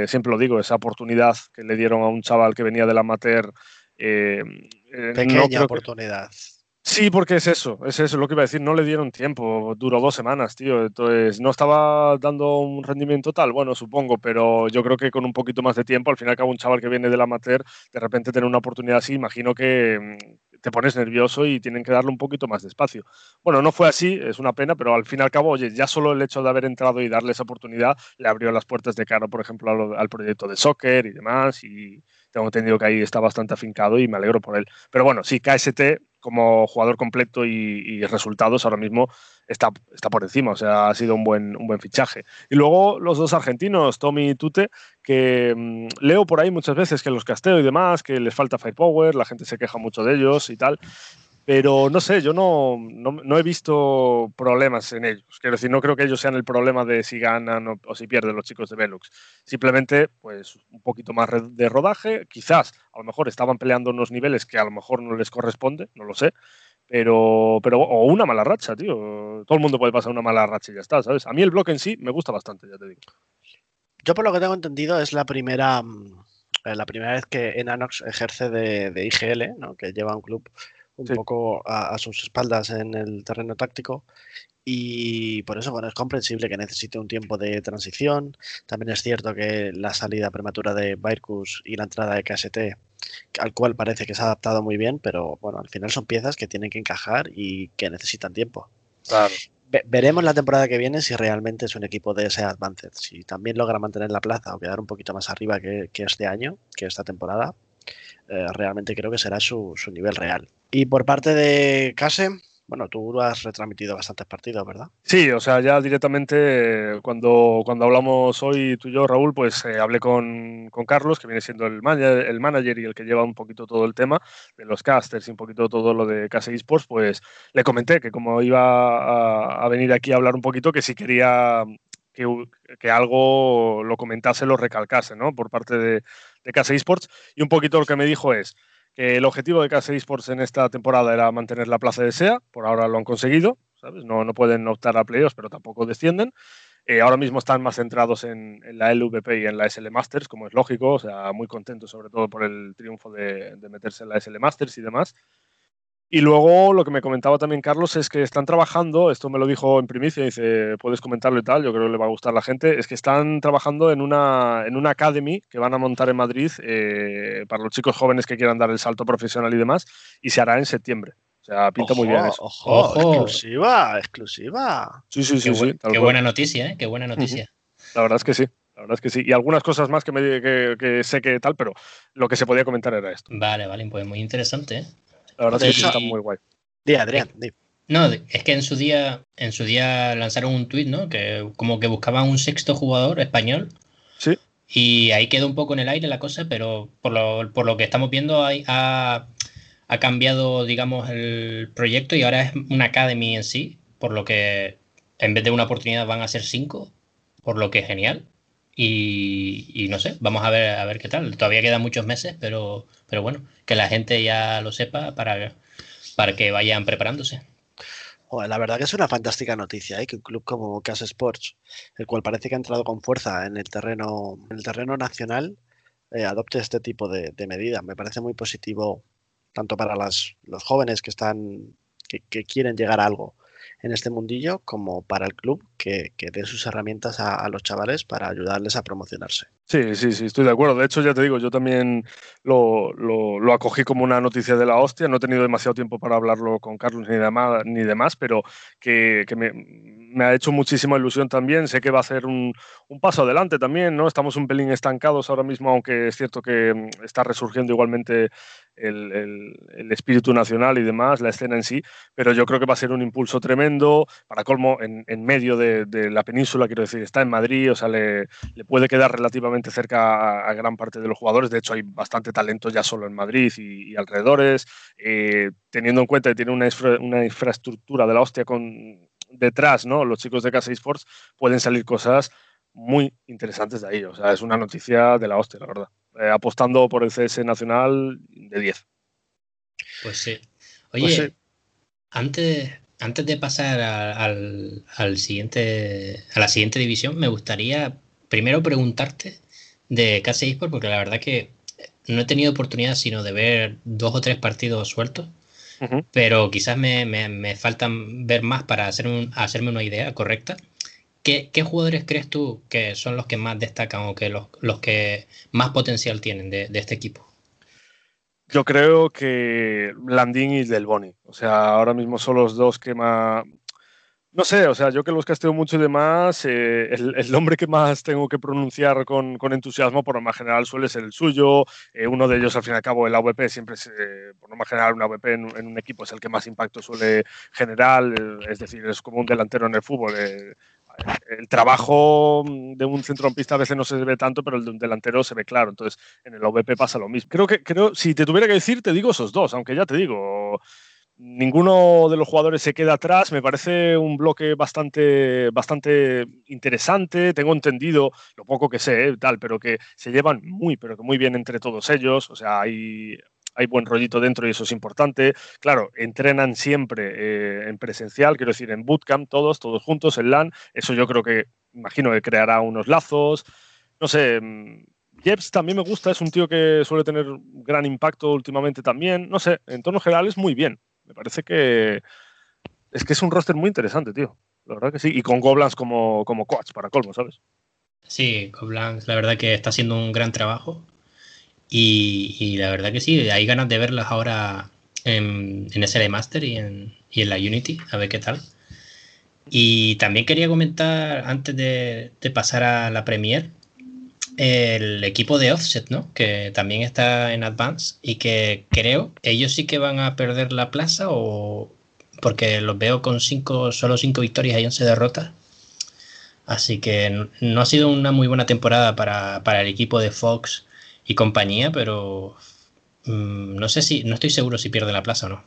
siempre lo digo, esa oportunidad que le dieron a un chaval que venía del amateur eh, Pequeña oportunidad. Sí, porque es eso, es eso lo que iba a decir, no le dieron tiempo, duró dos semanas, tío, entonces no estaba dando un rendimiento tal, bueno, supongo, pero yo creo que con un poquito más de tiempo, al fin y al cabo un chaval que viene del amateur, de repente tener una oportunidad así, imagino que mm, te pones nervioso y tienen que darle un poquito más de espacio. Bueno, no fue así, es una pena, pero al fin y al cabo, oye, ya solo el hecho de haber entrado y darle esa oportunidad le abrió las puertas de cara, por ejemplo, al, al proyecto de soccer y demás, y, tengo entendido que ahí está bastante afincado y me alegro por él. Pero bueno, sí, KST como jugador completo y, resultados ahora mismo está, está por encima, o sea, ha sido un buen, un buen fichaje. Y luego los dos argentinos, Tommy y Tute, que mm, leo por ahí muchas veces que los casteo y demás, que les falta firepower, la gente se queja mucho de ellos y tal. Pero no sé, yo no, no, he visto problemas en ellos. Quiero decir, no creo que ellos sean el problema de si ganan o, si pierden los chicos de Velux. Simplemente, pues, un poquito más de rodaje. Quizás, a lo mejor estaban peleando unos niveles que a lo mejor no les corresponde, no lo sé. Pero, pero, o una mala racha, tío. Todo el mundo puede pasar una mala racha y ya está, ¿sabes? A mí el bloque en sí me gusta bastante, ya te digo. Yo por lo que tengo entendido es la primera, mm, eh, la primera vez que Enanox ejerce de, IGL, ¿no? que lleva un club un poco a, sus espaldas en el terreno táctico y por eso bueno, es comprensible que necesite un tiempo de transición. También es cierto que la salida prematura de Bairkus y la entrada de KST, al cual parece que se ha adaptado muy bien, pero bueno, al final son piezas que tienen que encajar y que necesitan tiempo. Claro veremos la temporada que viene si realmente es un equipo de ese Advanced. Si también logra mantener la plaza o quedar un poquito más arriba que, este año, que esta temporada, eh, realmente creo que será su, su, nivel real. Y por parte de Case, bueno, tú has retransmitido bastantes partidos, ¿verdad? Sí, o sea, ya directamente cuando, cuando hablamos hoy tú y yo, Raúl, pues eh, hablé con, con, Carlos, que viene siendo el manager, el manager y el que lleva un poquito todo el tema de los casters y un poquito todo lo de Case Esports, pues le comenté que como iba a, venir aquí a hablar un poquito, que si quería que, que, algo lo comentase, lo recalcase, ¿no? Por parte de, de Case Esports. Y un poquito lo que me dijo es, que el objetivo de KS Esports en esta temporada era mantener la plaza de SEA, por ahora lo han conseguido, ¿sabes? No, no pueden optar a playoffs, pero tampoco descienden. Eh, ahora mismo están más centrados en, la LVP y en la SL Masters, como es lógico, o sea, muy contentos sobre todo por el triunfo de, de meterse en la SL Masters y demás. Y luego lo que me comentaba también Carlos es que están trabajando, esto me lo dijo en primicia, dice, puedes comentarlo y tal, yo creo que le va a gustar a la gente, es que están trabajando en una, en una academy que van a montar en Madrid eh, para los chicos jóvenes que quieran dar el salto profesional y demás, y se hará en septiembre. O sea, pinta muy bien eso. Ojo, exclusiva, exclusiva. Sí, sí, sí. Qué, qué buena noticia, ¿eh? Qué buena noticia. La verdad es que sí. La verdad es que sí. Y algunas cosas más que, me, que, que sé que tal, pero lo que se podía comentar era esto. Vale, vale, pues muy interesante. ¿eh? La verdad es que está muy guay. Di, Adrián, No, es que en su día, en su día lanzaron un tuit, ¿no? Que como que buscaban un sexto jugador español. Sí. Y ahí quedó un poco en el aire la cosa, pero por lo, por lo que estamos viendo ha, ha cambiado, digamos, el proyecto y ahora es una academy en sí, por lo que en vez de una oportunidad van a ser cinco, por lo que es genial. Y, no sé, vamos a ver a ver qué tal. Todavía quedan muchos meses, pero, pero bueno, que la gente ya lo sepa para, para que vayan preparándose. la verdad que es una fantástica noticia ¿eh? que un club como Casa Sports, el cual parece que ha entrado con fuerza en el terreno, en el terreno nacional, eh, adopte este tipo de, medidas. Me parece muy positivo tanto para las, los jóvenes que están que quieren llegar a algo en este mundillo como para el club que, que dé sus herramientas a, los chavales para ayudarles a promocionarse. Sí, sí, sí, estoy de acuerdo. De hecho, ya te digo, yo también lo, lo, acogí como una noticia de la hostia. No he tenido demasiado tiempo para hablarlo con Carlos ni demás, ni demás pero que, que me, me, ha hecho muchísima ilusión también. Sé que va a ser un, un, paso adelante también, ¿no? Estamos un pelín estancados ahora mismo, aunque es cierto que mm, está resurgiendo igualmente el, el, espíritu nacional y demás, la escena en sí, pero yo creo que va a ser un impulso tremendo. Para colmo, en, en medio de, de, la península, quiero decir, está en Madrid, o sea, le, le puede quedar relativamente cerca a, gran parte de los jugadores. De hecho, hay bastante talento ya solo en Madrid y, alrededores. Eh, teniendo en cuenta que tiene una, una infraestructura de la hostia con detrás, ¿no? Los chicos de Casa Esports pueden salir cosas muy interesantes de ahí. O sea, es una noticia de la hostia, la verdad. Eh, apostando por el CS Nacional de 10. Pues sí. Oye, pues Antes, antes de pasar al, al, siguiente, a la siguiente división, me gustaría primero preguntarte de Case Esports, porque la verdad que no he tenido oportunidad sino de ver dos o tres partidos sueltos, pero quizás me, me, faltan ver más para hacer hacerme una idea correcta. ¿Qué, jugadores crees tú que son los que más destacan o que los, los que más potencial tienen de, este equipo? Yo creo que Landín y Del Boni. O sea, ahora mismo son los dos que más. No sé, o sea, yo que los casteo mucho y demás, eh, el, nombre que más tengo que pronunciar con, entusiasmo, por lo más general, suele ser el suyo. Eh, uno de ellos, al fin y al cabo, el AVP, siempre es, por lo más general, un AVP en, en, un equipo es el que más impacto suele generar. es decir, es como un delantero en el fútbol. Eh, el trabajo de un centrocampista a veces no se ve tanto, pero el de un delantero se ve claro. Entonces, en el OVP pasa lo mismo. Creo que, creo, si te tuviera que decir, te digo esos dos, aunque ya te digo, ninguno de los jugadores se queda atrás. Me parece un bloque bastante, bastante interesante. Tengo entendido, lo poco que sé, eh, tal, pero que se llevan muy, pero que muy bien entre todos ellos. O sea, hay, hay buen rollito dentro y eso es importante. Claro, entrenan siempre eh, en presencial, quiero decir, en bootcamp, todos, todos juntos, en LAN. Eso yo creo que, imagino que creará unos lazos. No sé, mm, Jeps también me gusta, es un tío que suele tener gran impacto últimamente también. No sé, en tono general es muy bien. Me parece que es que es un roster muy interesante, tío. La verdad que sí. Y con Goblins como, como coach para colmo, ¿sabes? Sí, Goblins, la verdad que está haciendo un gran trabajo. Y, la verdad que sí, hay ganas de verlas ahora en, en SL Master y en, y en la Unity, a ver qué tal. Y también quería comentar, antes de, de pasar a la Premiere, el equipo de Offset, ¿no? Que también está en Advance y que creo ellos sí que van a perder la plaza o porque los veo con cinco, solo cinco victorias y 11 derrotas. Así que no ha sido una muy buena temporada para, el equipo de Fox y compañía, pero mm, no sé si, no estoy seguro si pierde la plaza o no.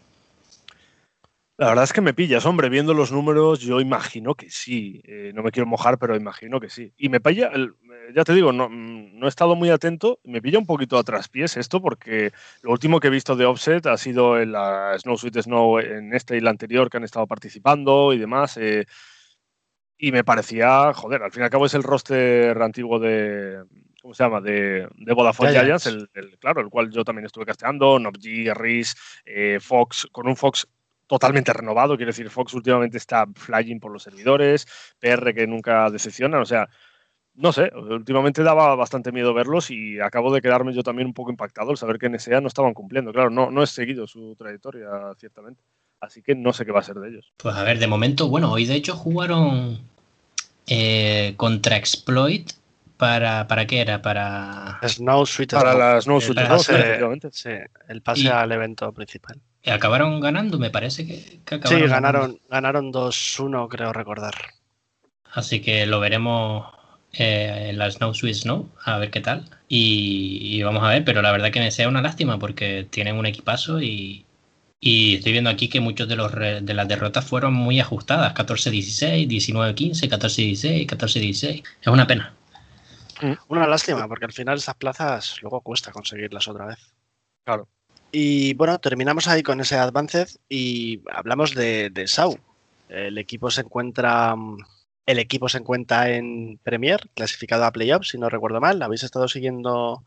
La verdad es que me pillas, hombre, viendo los números, yo imagino que sí. Eh, no me quiero mojar, pero imagino que sí. Y me pilla, ya te digo, no, mm, no, he estado muy atento. Me pilla un poquito a traspiés esto, porque lo último que he visto de Offset ha sido en la Snow Suite Snow, en este y la anterior, que han estado participando y demás. Eh, y me parecía, joder, al fin y al cabo es el roster antiguo de, ¿cómo se llama? De, de Vodafone Giants, el, claro, el cual yo también estuve casteando, Nobg, Riz, eh, Fox, con un Fox totalmente renovado, quiero decir, Fox últimamente está flying por los servidores, PR que nunca decepciona, o sea, no sé, últimamente daba bastante miedo verlos y acabo de quedarme yo también un poco impactado al saber que en NSA no estaban cumpliendo. Claro, no, no he seguido su trayectoria, ciertamente. Así que no sé qué va a ser de ellos. Pues a ver, de momento, bueno, hoy de hecho jugaron eh, contra Exploit. ¿Para, ¿Para qué era? Para. Snow Suite. Para la Snow Suite, sí, el pase al evento principal. Acabaron ganando, me parece que, acabaron Sí, ganaron, ganaron 2-1, creo recordar. Así que lo veremos eh, en la Snow Swiss Snow, a ver qué tal. Y, vamos a ver, pero la verdad que me sea una lástima porque tienen un equipazo y, estoy viendo aquí que muchos de, los de las derrotas fueron muy ajustadas, 14-16, 19-15, 14-16, 14-16. Es una pena. Mm. Una lástima, porque al final esas plazas luego cuesta conseguirlas otra vez. Claro. Y bueno, terminamos ahí con ese Advanced y hablamos de, de SAU. El equipo se encuentra mm, el equipo se encuentra en Premier, clasificado a playoffs, si no recuerdo mal. ¿Habéis estado siguiendo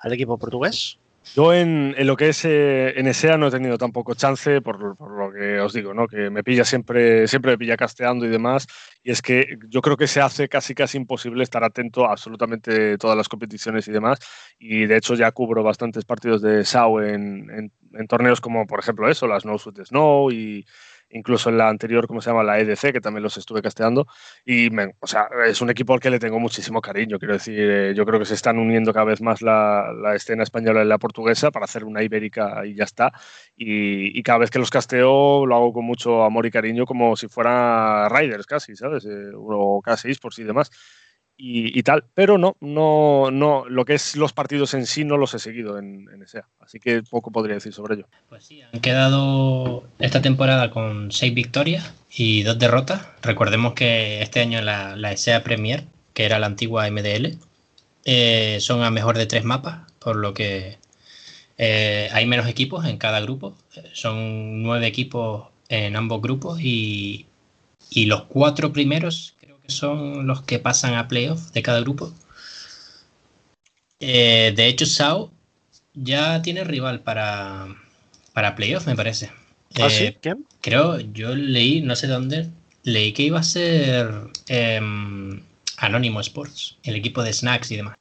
al equipo portugués? Yo en, lo que es eh, en ESEA no he tenido tampoco chance, por, lo que os digo, ¿no? que me pilla siempre, siempre me pilla casteando y demás. Y es que yo creo que se hace casi casi imposible estar atento a absolutamente todas las competiciones y demás. Y de hecho ya cubro bastantes partidos de SAO en, en, torneos como por ejemplo eso, las No Suit Snow y, incluso en la anterior, ¿cómo se llama? La EDC, que también los estuve casteando. Y, o sea, es un equipo al que le tengo muchísimo cariño. Quiero decir, eh, yo creo que se están uniendo cada vez más la, la, escena española y la portuguesa para hacer una ibérica y ya está. Y, cada vez que los casteo lo hago con mucho amor y cariño, como si fuera Riders casi, ¿sabes? Eh, o casi por sí y demás y, tal, pero no, no, no, lo que es los partidos en sí no los he seguido en, ESEA, así que poco podría decir sobre ello. Pues sí, han quedado esta temporada con seis victorias y dos derrotas. Recordemos que este año la, la ESEA Premier, que era la antigua MDL, eh, son a mejor de tres mapas, por lo que eh, hay menos equipos en cada grupo. Son nueve equipos en ambos grupos y, y los cuatro primeros son los que pasan a playoff de cada grupo. Eh, de hecho, Sao ya tiene rival para, para playoff, me parece. ¿Ah, sí? Eh, ¿Quién? Creo, yo leí, no sé dónde, leí que iba a ser eh, Anónimo Sports, el equipo de snacks y demás.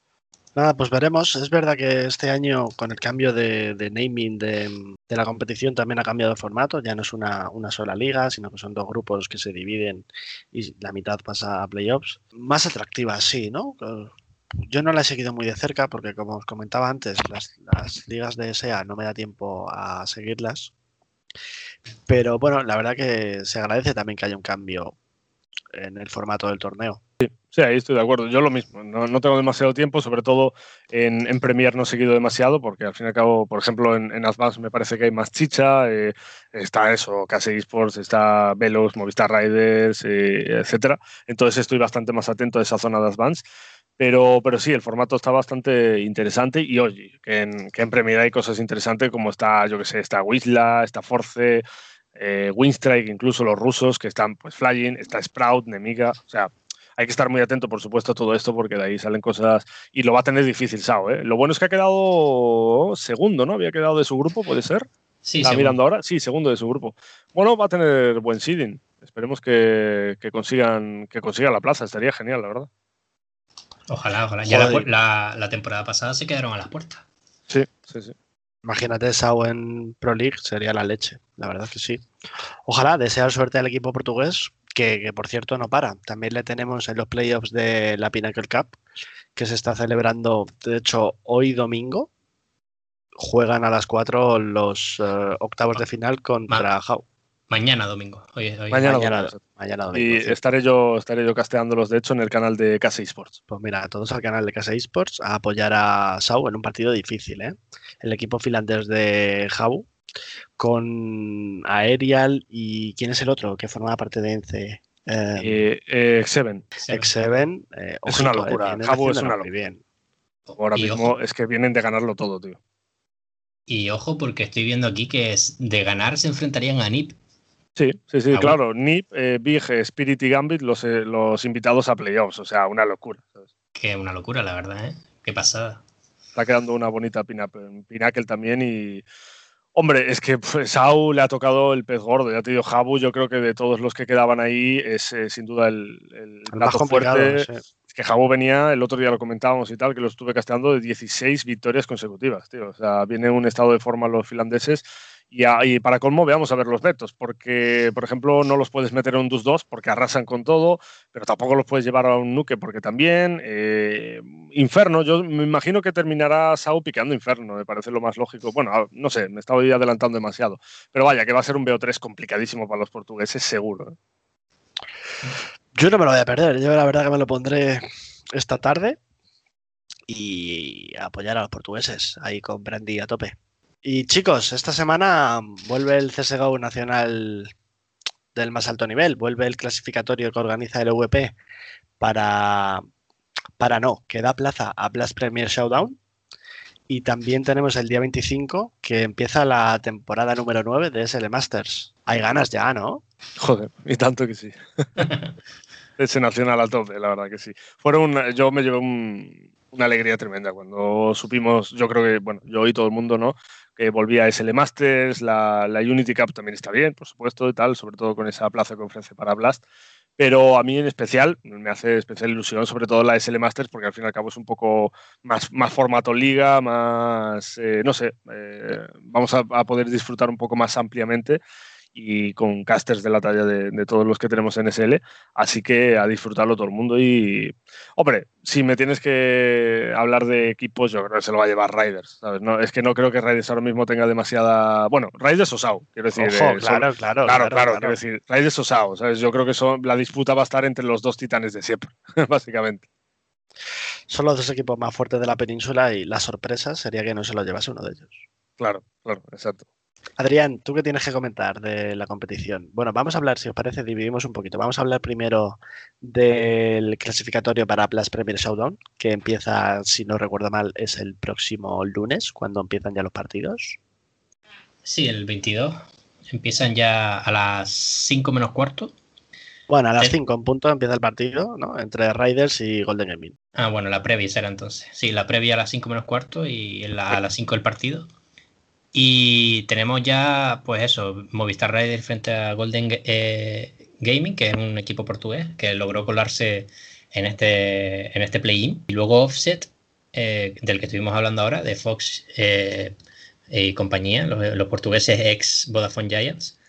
Nada, pues veremos. Es verdad que este año, con el cambio de, naming de, la competición, también ha cambiado de formato. Ya no es una, sola liga, sino que son dos grupos que se dividen y la mitad pasa a playoffs. Más atractiva, sí, ¿no? Yo no la he seguido muy de cerca porque, como os comentaba antes, las, las ligas de SEA no me da tiempo a seguirlas. Pero bueno, la verdad que se agradece también que haya un cambio en el formato del torneo. Sí, ahí estoy de acuerdo. Yo lo mismo. No, tengo demasiado tiempo, sobre todo en, en, Premier no he seguido demasiado, porque al fin y al cabo, por ejemplo, en, en Advance me parece que hay más chicha. Eh, está eso, KC Esports, está Velos, Movistar Riders, eh, etcétera. Entonces estoy bastante más atento a esa zona de Advance. Pero, pero sí, el formato está bastante interesante y oye, que en, que en Premier hay cosas interesantes como está, yo que sé, está Wisla, está Force, eh, Winstrike, incluso los rusos que están pues Flying, está Sprout, Nemiga, o sea, hay que estar muy atento, por supuesto, a todo esto porque de ahí salen cosas y lo va a tener difícil Sao. ¿eh? Lo bueno es que ha quedado segundo, ¿no? Había quedado de su grupo, ¿puede ser? Sí, ¿Está mirando ahora? Sí, segundo de su grupo. Bueno, va a tener buen seeding. Esperemos que, consigan, que consiga la plaza. Estaría genial, la verdad. Ojalá, ojalá. Ya la, la, temporada pasada se quedaron a las puertas. Sí, sí, sí. Imagínate Sao en Pro League, sería la leche. La verdad que sí. Ojalá, desear suerte al equipo portugués que, por cierto no para. También le tenemos en los playoffs de la Pinnacle Cup, que se está celebrando, de hecho, hoy domingo. Juegan a las 4 los eh, octavos de final contra How. Mañana domingo. Mañana, domingo. Y estaré yo, estaré yo casteándolos, de hecho, en el canal de Casa Esports. Pues mira, todos al canal de Casa Esports a apoyar a Sau en un partido difícil. ¿eh? El equipo finlandés de Jau con Aerial y ¿quién es el otro que formaba parte de ENCE? Eh, eh, X7. X7. Eh, es una locura. Jabu es una locura. Bien. Ahora mismo es que vienen de ganarlo todo, tío. Y ojo, porque estoy viendo aquí que es de ganar se enfrentarían a NIP. Sí, sí, sí, claro. NIP, Big, Spirit y Gambit, los, los invitados a playoffs. O sea, una locura. ¿sabes? Que una locura, la verdad, ¿eh? Qué pasada. Está quedando una bonita Pinnacle también y Hombre, es que pues, Sau le ha tocado el pez gordo. Ya te digo, Jabu, yo creo que de todos los que quedaban ahí es eh, sin duda el, el, más fuerte. Es que Jabu venía, el otro día lo comentábamos y tal, que lo estuve casteando de 16 victorias consecutivas, tío. O sea, viene un estado de forma los finlandeses y, para colmo, veamos a ver los vetos, porque, por ejemplo, no los puedes meter en un DUS 2 porque arrasan con todo, pero tampoco los puedes llevar a un Nuke porque también. Eh, Inferno, yo me imagino que terminará Sau piqueando Inferno, me parece lo más lógico. Bueno, no sé, me estaba adelantando demasiado, pero vaya, que va a ser un BO3 complicadísimo para los portugueses, seguro. ¿eh? Yo no me lo voy a perder, yo la verdad que me lo pondré esta tarde y apoyar a los portugueses ahí con Brandy a tope. Y chicos, esta semana vuelve el CSGO nacional del más alto nivel, vuelve el clasificatorio que organiza el EVP para, para no, que da plaza a Blast Premier Showdown. Y también tenemos el día 25 que empieza la temporada número 9 de SL Masters. Hay ganas ya, ¿no? Joder, y tanto que sí. [LAUGHS] Ese nacional a tope, la verdad que sí. Fueron, yo me llevé una alegría tremenda cuando supimos, yo creo que, bueno, yo y todo el mundo, ¿no? Que volvía SL Masters, la, la, Unity Cup también está bien, por supuesto, y tal, sobre todo con esa plaza que ofrece para Blast. Pero a mí en especial me hace especial ilusión, sobre todo la SL Masters, porque al fin y al cabo es un poco más, más formato liga, más, eh, no sé, eh, vamos a, a, poder disfrutar un poco más ampliamente y con casters de la talla de, todos los que tenemos en SL. Así que a disfrutarlo todo el mundo. Y, hombre, si me tienes que hablar de equipos, yo creo que se lo va a llevar Riders. ¿sabes? No, es que no creo que Riders ahora mismo tenga demasiada. Bueno, Riders o SAO, quiero decir. Eh, claro, claro, claro, claro, quiero decir. Riders o SAO, ¿sabes? Yo creo que son, la disputa va a estar entre los dos titanes de siempre, [LAUGHS] básicamente. Son los dos equipos más fuertes de la península y la sorpresa sería que no se lo llevase uno de ellos. Claro, claro, exacto. Adrián, ¿tú qué tienes que comentar de la competición? Bueno, vamos a hablar, si os parece, dividimos un poquito. Vamos a hablar primero del clasificatorio para Plus Premier Showdown, que empieza, si no recuerdo mal, es el próximo lunes, cuando empiezan ya los partidos. Sí, el 22. Empiezan ya a las 5 menos cuarto. Bueno, a las 5 en punto empieza el partido, ¿no? Entre Riders y Golden Gaming. Ah, bueno, la previa será entonces. Sí, la previa a las 5 menos cuarto y a las 5 el partido. Y tenemos ya, pues eso, Movistar Rider frente a Golden eh, Gaming, que es un equipo portugués que logró colarse en este, en este play-in. Y luego Offset, eh, del que estuvimos hablando ahora, de Fox eh, y compañía, los, portugueses ex Vodafone Giants,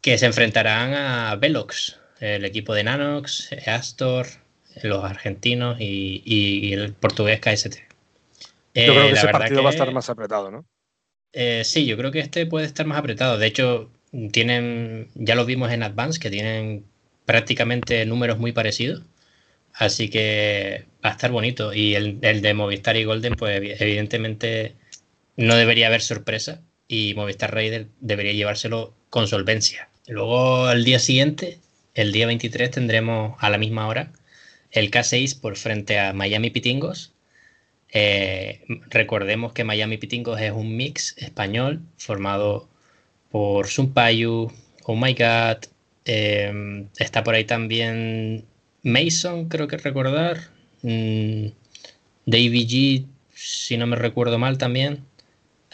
que se enfrentarán a Velox, el equipo de Nanox, Astor, los argentinos y, el portugués KST. Yo creo que ese partido va a estar más apretado, ¿no? Eh, sí, yo creo que este puede estar más apretado. De hecho, tienen, ya lo vimos en Advance, que tienen prácticamente números muy parecidos. Así que va a estar bonito. Y el, de Movistar y Golden, pues evidentemente no debería haber sorpresa. Y Movistar Raider debería llevárselo con solvencia. Luego al día siguiente, el día 23, tendremos a la misma hora el K6 por frente a Miami Pitingos. Eh, recordemos que Miami Pitingos es un mix español formado por Sumpayu, Oh My God, eh, está por ahí también Mason, creo que recordar. Mm, David G, si no me recuerdo mal también.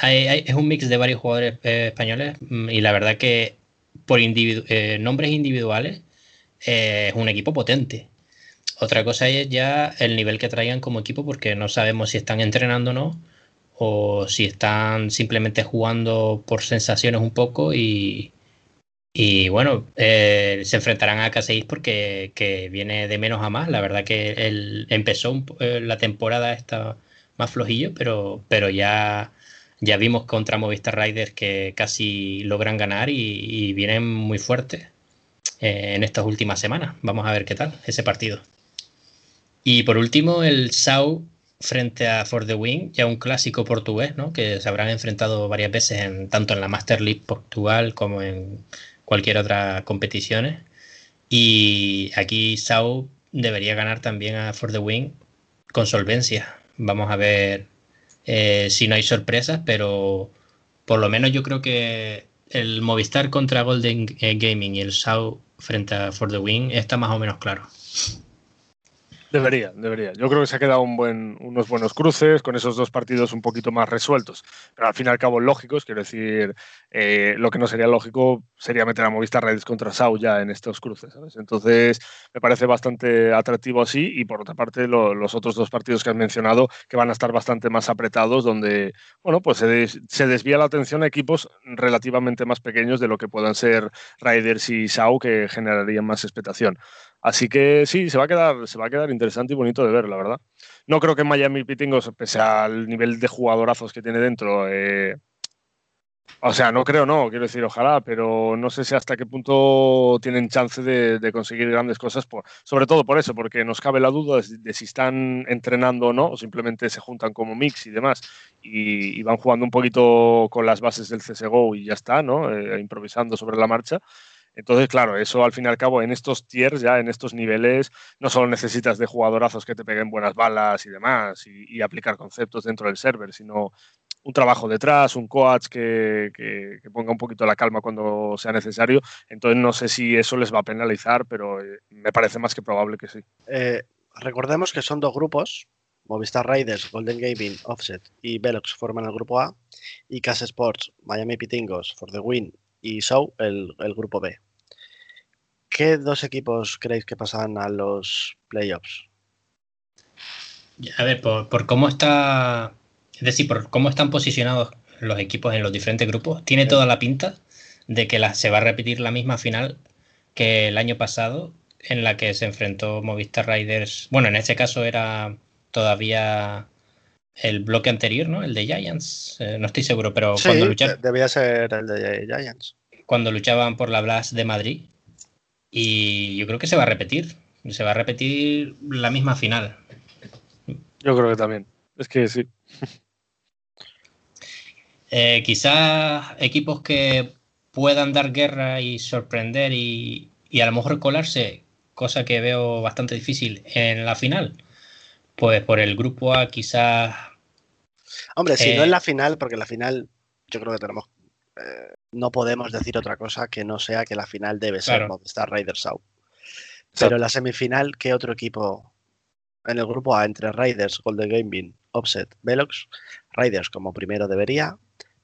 es un mix de varios jugadores eh, españoles mm, y la verdad que por nombres individuales es un equipo potente. Otra cosa es ya el nivel que traigan como equipo porque no sabemos si están entrenando o no o si están simplemente jugando por sensaciones un poco y, bueno, eh, se enfrentarán a K6 porque viene de menos a más. La verdad que empezó eh, la temporada esta más flojillo, pero, pero ya, ya vimos contra Movistar Riders que casi logran ganar y, vienen muy fuertes eh, en estas últimas semanas. Vamos a ver qué tal ese partido. Y por último, el SAU frente a For the Win, ya un clásico portugués, ¿no? que se habrán enfrentado varias veces tanto en la Master League Portugal como en cualquier otra competición. Y aquí Sau debería ganar también a For the Win con solvencia. Vamos a ver eh, si no hay sorpresas, pero por lo menos yo creo que el Movistar contra Golden Gaming y el Sau frente a For the Win está más o menos claro. Debería, debería. Yo creo que se ha quedado un buen, unos buenos cruces con esos dos partidos un poquito más resueltos. Pero al fin y al cabo lógicos, quiero decir, eh, lo que no sería lógico sería meter a Movistar Reds contra Sau ya en estos cruces. Entonces, me parece bastante atractivo así. Y por otra parte, los otros dos partidos que has mencionado, que van a estar bastante más apretados, donde, bueno, pues se, desvía la atención a equipos relativamente más pequeños de lo que puedan ser Riders y Sau, que generarían más expectación. Así que sí, se va a quedar, se va a quedar interesante y bonito de ver, la verdad. No creo que Miami Pitingos, pese al nivel de jugadorazos que tiene dentro, eh, o sea, no creo, no, quiero decir, ojalá, pero no sé si hasta qué punto tienen chance de, conseguir grandes cosas, por, sobre todo por eso, porque nos cabe la duda de, si están entrenando o no, o simplemente se juntan como mix y demás, y, van jugando un poquito con las bases del CSGO y ya está, ¿no? Eh, improvisando sobre la marcha. Entonces, claro, eso al fin y al cabo en estos tiers, ya en estos niveles, no solo necesitas de jugadorazos que te peguen buenas balas y demás y, aplicar conceptos dentro del server, sino un trabajo detrás, un coach que, ponga un poquito la calma cuando sea necesario. Entonces, no sé si eso les va a penalizar, pero eh, me parece más que probable que sí. Eh, recordemos que son dos grupos. Movistar Raiders, Golden Gaming, Offset y Velox forman el grupo A y Cas Sports, Miami Pitingos, For the Win y Show el grupo B. ¿Qué dos equipos creéis que pasan a los playoffs? A ver, por, cómo está, es decir, por cómo están posicionados los equipos en los diferentes grupos, tiene toda la pinta de que se va a repetir la misma final que el año pasado, en la que se enfrentó Movistar Riders. Bueno, en este caso era todavía el bloque anterior, ¿no? El de Giants. Eh, no estoy seguro, pero cuando luchaban. Debía ser el de Giants. Cuando luchaban por la Blast de Madrid, y yo creo que se va a repetir. Se va a repetir la misma final. Yo creo que también. Es que sí. [LAUGHS] Eh, quizás equipos que puedan dar guerra y sorprender y, a lo mejor colarse, cosa que veo bastante difícil en la final. Pues por el grupo A quizás... Hombre, si no en eh, la final, porque la final yo creo que tenemos eh, no podemos decir otra cosa que no sea que la final debe ser Movistar Raiders. Pero en la semifinal, ¿qué otro equipo en el grupo A entre Raiders, Golden Gaming, Offset, Velox? Raiders como primero debería,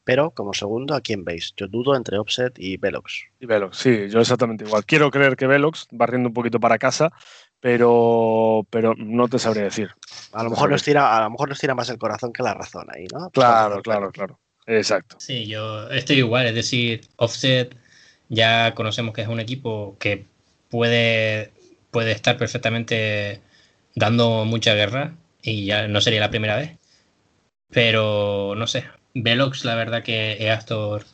pero como segundo, ¿a quién veis? Yo dudo entre Offset y Velox. Y Velox, sí, yo exactamente igual. Quiero creer que Velox, barriendo un poquito para casa, pero, pero no te sabría decir. A lo, mejor nos tira, a lo mejor nos tira más el corazón que la razón ahí, ¿no? Claro, claro, claro. Exacto. Sí, yo estoy igual, es decir, Offset ya conocemos que es un equipo que puede, puede estar perfectamente dando mucha guerra y ya no sería la primera vez. Pero no sé, Velox la verdad que Eastor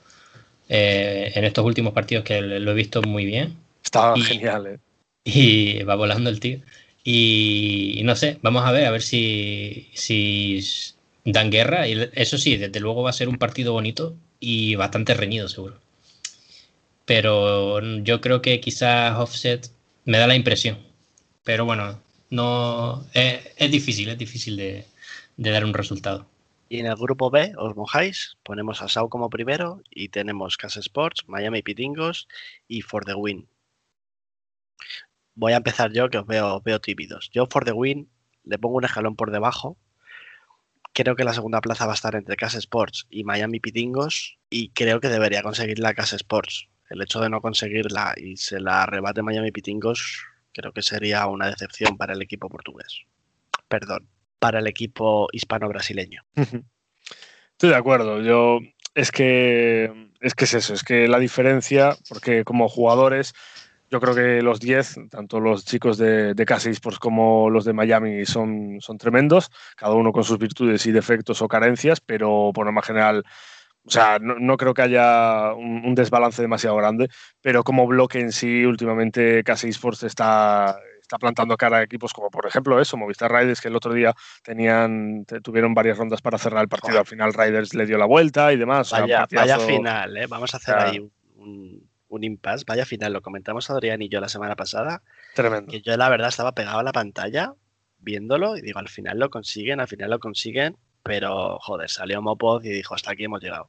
eh, en estos últimos partidos que lo he visto muy bien. Estaba genial, ¿eh? y va volando el tío. Y, no sé, vamos a ver, a ver si, si dan guerra. Y eso sí, desde luego va a ser un partido bonito y bastante reñido, seguro. Pero yo creo que quizás Offset me da la impresión. Pero bueno, no es, difícil, es difícil de, dar un resultado. Y en el grupo B os mojáis, ponemos a Sau como primero y tenemos Casa Sports, Miami Pitingos y For the Win. Voy a empezar yo que os veo, veo tímidos. Yo For the Win le pongo un escalón por debajo. Creo que la segunda plaza va a estar entre Casa Sports y Miami Pitingos y creo que debería conseguir la Casa Sports. El hecho de no conseguirla y se la arrebate Miami Pitingos creo que sería una decepción para el equipo portugués. Perdón, para el equipo hispano-brasileño. Estoy de acuerdo. Yo es que es que es eso, es que la diferencia, porque como jugadores, yo creo que los 10, tanto los chicos de, de Casa como los de Miami, son, son tremendos, cada uno con sus virtudes y defectos o carencias, pero por norma general o sea, no, creo que haya un, desbalance demasiado grande, pero como bloque en sí, últimamente casi Esports está, está plantando cara a equipos como, por ejemplo, eso, Movistar Riders, que el otro día tenían, tuvieron varias rondas para cerrar el partido. Al final, Riders le dio la vuelta y demás. Vaya, vaya final, ¿eh? Vamos a hacer ahí un, un impasse. Vaya final, lo comentamos Adrián y yo la semana pasada. Tremendo. Que yo, la verdad, estaba pegado a la pantalla viéndolo y digo, al final lo consiguen, al final lo consiguen pero joder, salió Mopod y dijo, hasta aquí hemos llegado.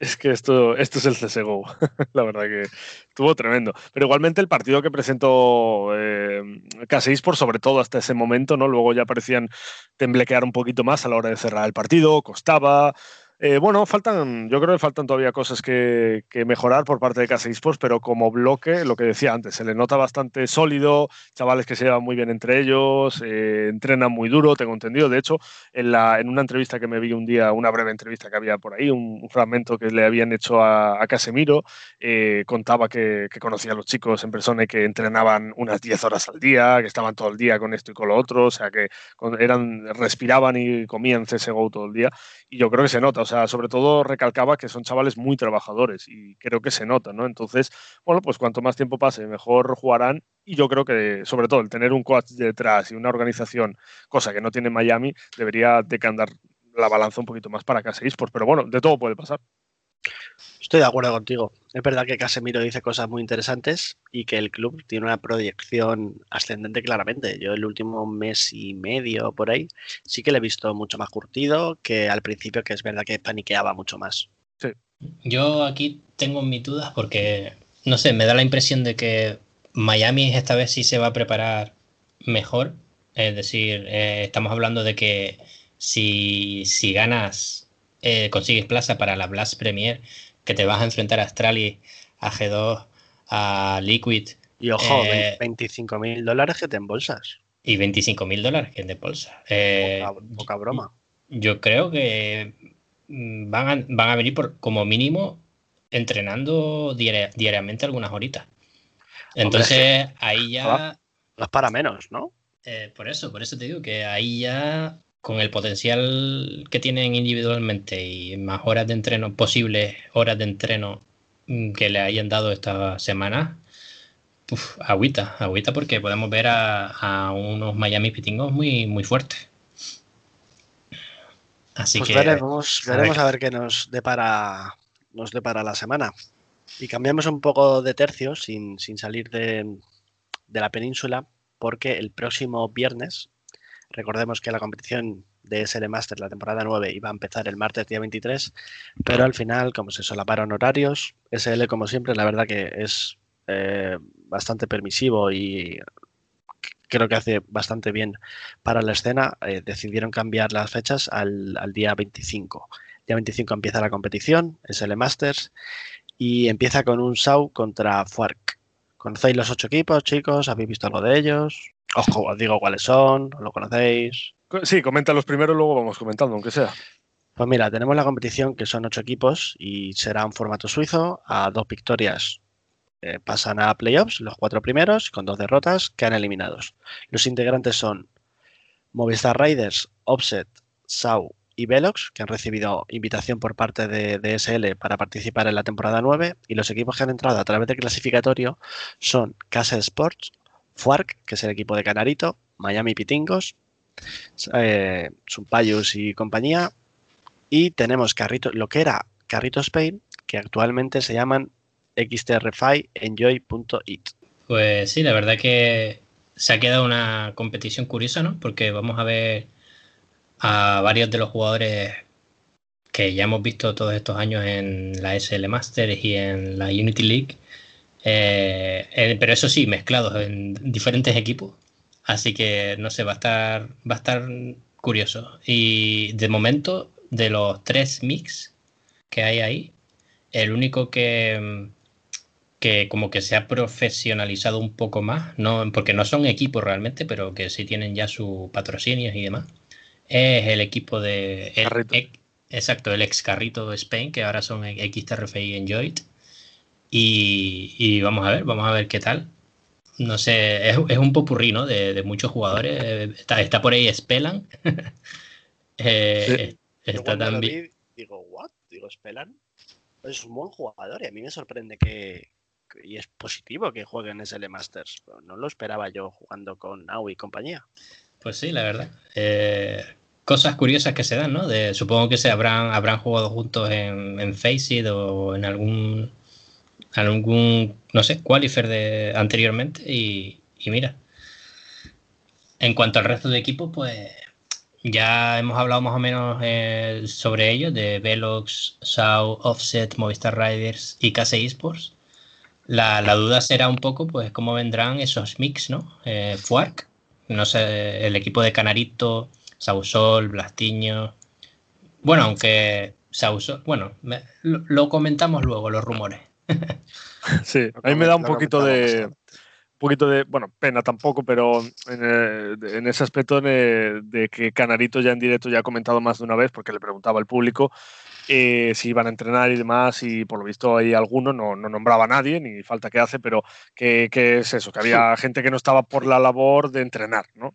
Es que esto, esto es el CSGO, [LAUGHS] la verdad que estuvo tremendo. Pero igualmente el partido que presentó eh, por sobre todo hasta ese momento, ¿no? Luego ya parecían temblequear un poquito más a la hora de cerrar el partido, costaba, eh, bueno, faltan, yo creo que faltan todavía cosas que, mejorar por parte de Casa Esports, pero como bloque, lo que decía antes, se le nota bastante sólido, chavales que se llevan muy bien entre ellos, eh, entrenan muy duro, tengo entendido. De hecho, en, la, en una entrevista que me vi un día, una breve entrevista que había por ahí, un, fragmento que le habían hecho a, Casemiro, eh, contaba que, conocía a los chicos en persona y que entrenaban unas 10 horas al día, que estaban todo el día con esto y con lo otro, o sea, que eran, respiraban y comían CSGO todo el día. Y yo creo que se nota, sea, sobre todo recalcaba que son chavales muy trabajadores y creo que se nota, ¿no? Entonces, bueno, pues cuanto más tiempo pase, mejor jugarán y yo creo que, sobre todo, el tener un coach detrás y una organización, cosa que no tiene Miami, debería decantar la balanza un poquito más para Casa Esports, pero bueno, de todo puede pasar. Estoy de acuerdo contigo. Es verdad que Casemiro dice cosas muy interesantes y que el club tiene una proyección ascendente claramente. Yo el último mes y medio por ahí sí que le he visto mucho más curtido que al principio, que es verdad que paniqueaba mucho más. Sí. Yo aquí tengo mis dudas porque, no sé, me da la impresión de que Miami esta vez sí se va a preparar mejor. Es decir, eh, estamos hablando de que si, si ganas, eh, consigues plaza para la Blast Premier, que te vas a enfrentar a Astralis, a G2, a Liquid. Y ojo, 25 eh, mil dólares que te embolsas. Y 25 mil dólares que te embolsas. Eh, poca, broma. Yo creo que mm, van a, van a venir por, como mínimo entrenando diariamente algunas horitas. Entonces ahí ya... No es para menos, ¿no? Eh, por eso, por eso te digo que ahí ya con el potencial que tienen individualmente y más horas de entreno, posibles horas de entreno mm, que le hayan dado esta semana, uf, agüita, agüita porque podemos ver a, unos Miami Pitingos muy, muy fuertes. Así pues que veremos, veremos a ver, qué nos depara, nos depara la semana. Y cambiamos un poco de tercio sin, salir de, de la península, porque el próximo viernes Recordemos que la competición de SL Master, la temporada 9, iba a empezar el martes día 23, pero al final, como se solaparon horarios, SL, como siempre, la verdad que es eh, bastante permisivo y creo que hace bastante bien para la escena, eh, decidieron cambiar las fechas al, día 25. Día 25 empieza la competición, SL Masters, y empieza con un SAU contra FUARC. ¿Conocéis los ocho equipos, chicos? ¿Habéis visto algo de ellos? Ojo, os digo cuáles son, lo conocéis. Sí, comenta los primeros, luego vamos comentando, aunque sea. Pues mira, tenemos la competición que son ocho equipos y será un formato suizo. A dos victorias eh, pasan a playoffs, los cuatro primeros, con dos derrotas, quedan eliminados. Los integrantes son Movistar Raiders, Offset, Sau y Velox, que han recibido invitación por parte de, de, SL para participar en la temporada 9. Y los equipos que han entrado a través del clasificatorio son Casa Sports, Fuark, que es el equipo de Canarito, Miami Pitingos, eh, Sumpayus y compañía. Y tenemos Carrito, lo que era Carrito Spain, que actualmente se llaman XTRFI Enjoy.it. Pues sí, la verdad que se ha quedado una competición curiosa, ¿no? Porque vamos a ver a varios de los jugadores que ya hemos visto todos estos años en la SL Masters y en la Unity League, eh, pero eso sí, mezclados en diferentes equipos. Así que no sé, va a estar, va a estar curioso. Y de momento, de los tres mix que hay ahí, el único que, que como que se ha profesionalizado un poco más, no, porque no son equipos realmente, pero que sí tienen ya sus patrocinios y demás, es el equipo de... exacto, el ex Carrito Spain, que ahora son XTRFI Enjoyed. Y, y vamos a ver, vamos a ver qué tal. No sé, es, un popurrí, ¿no? De, muchos jugadores. Está, está por ahí Spellan. [LAUGHS] eh, está también. Digo, ¿what? Digo, Spellan. Es un buen jugador y a mí me sorprende que, y es positivo que juegue en SL Masters. No lo esperaba yo jugando con Nau y compañía. Pues sí, la verdad. Eh, cosas curiosas que se dan, ¿no? De, supongo que se habrán, habrán jugado juntos en, en Faceit o en algún, algún, no sé, qualifier de anteriormente y, mira. En cuanto al resto de equipos, pues ya hemos hablado más o menos eh, sobre ellos, de Velox, SAU, Offset, Movistar Riders y KC Esports. La, la, duda será un poco, pues, cómo vendrán esos mix, ¿no? Eh, Fuark, no sé, el equipo de Canarito, Sausol, Blastiño. Bueno, aunque Sausol, bueno, lo, comentamos luego, los rumores. Sí, a mí me da un poquito de un poquito de, bueno, pena tampoco, pero en, ese aspecto de, de, que Canarito ya en directo ya ha comentado más de una vez, porque le preguntaba al público eh, si iban a entrenar y demás, y por lo visto hay alguno, no, no nombraba a nadie, ni falta que hace, pero que, es eso, que había gente que no estaba por la labor de entrenar, ¿no?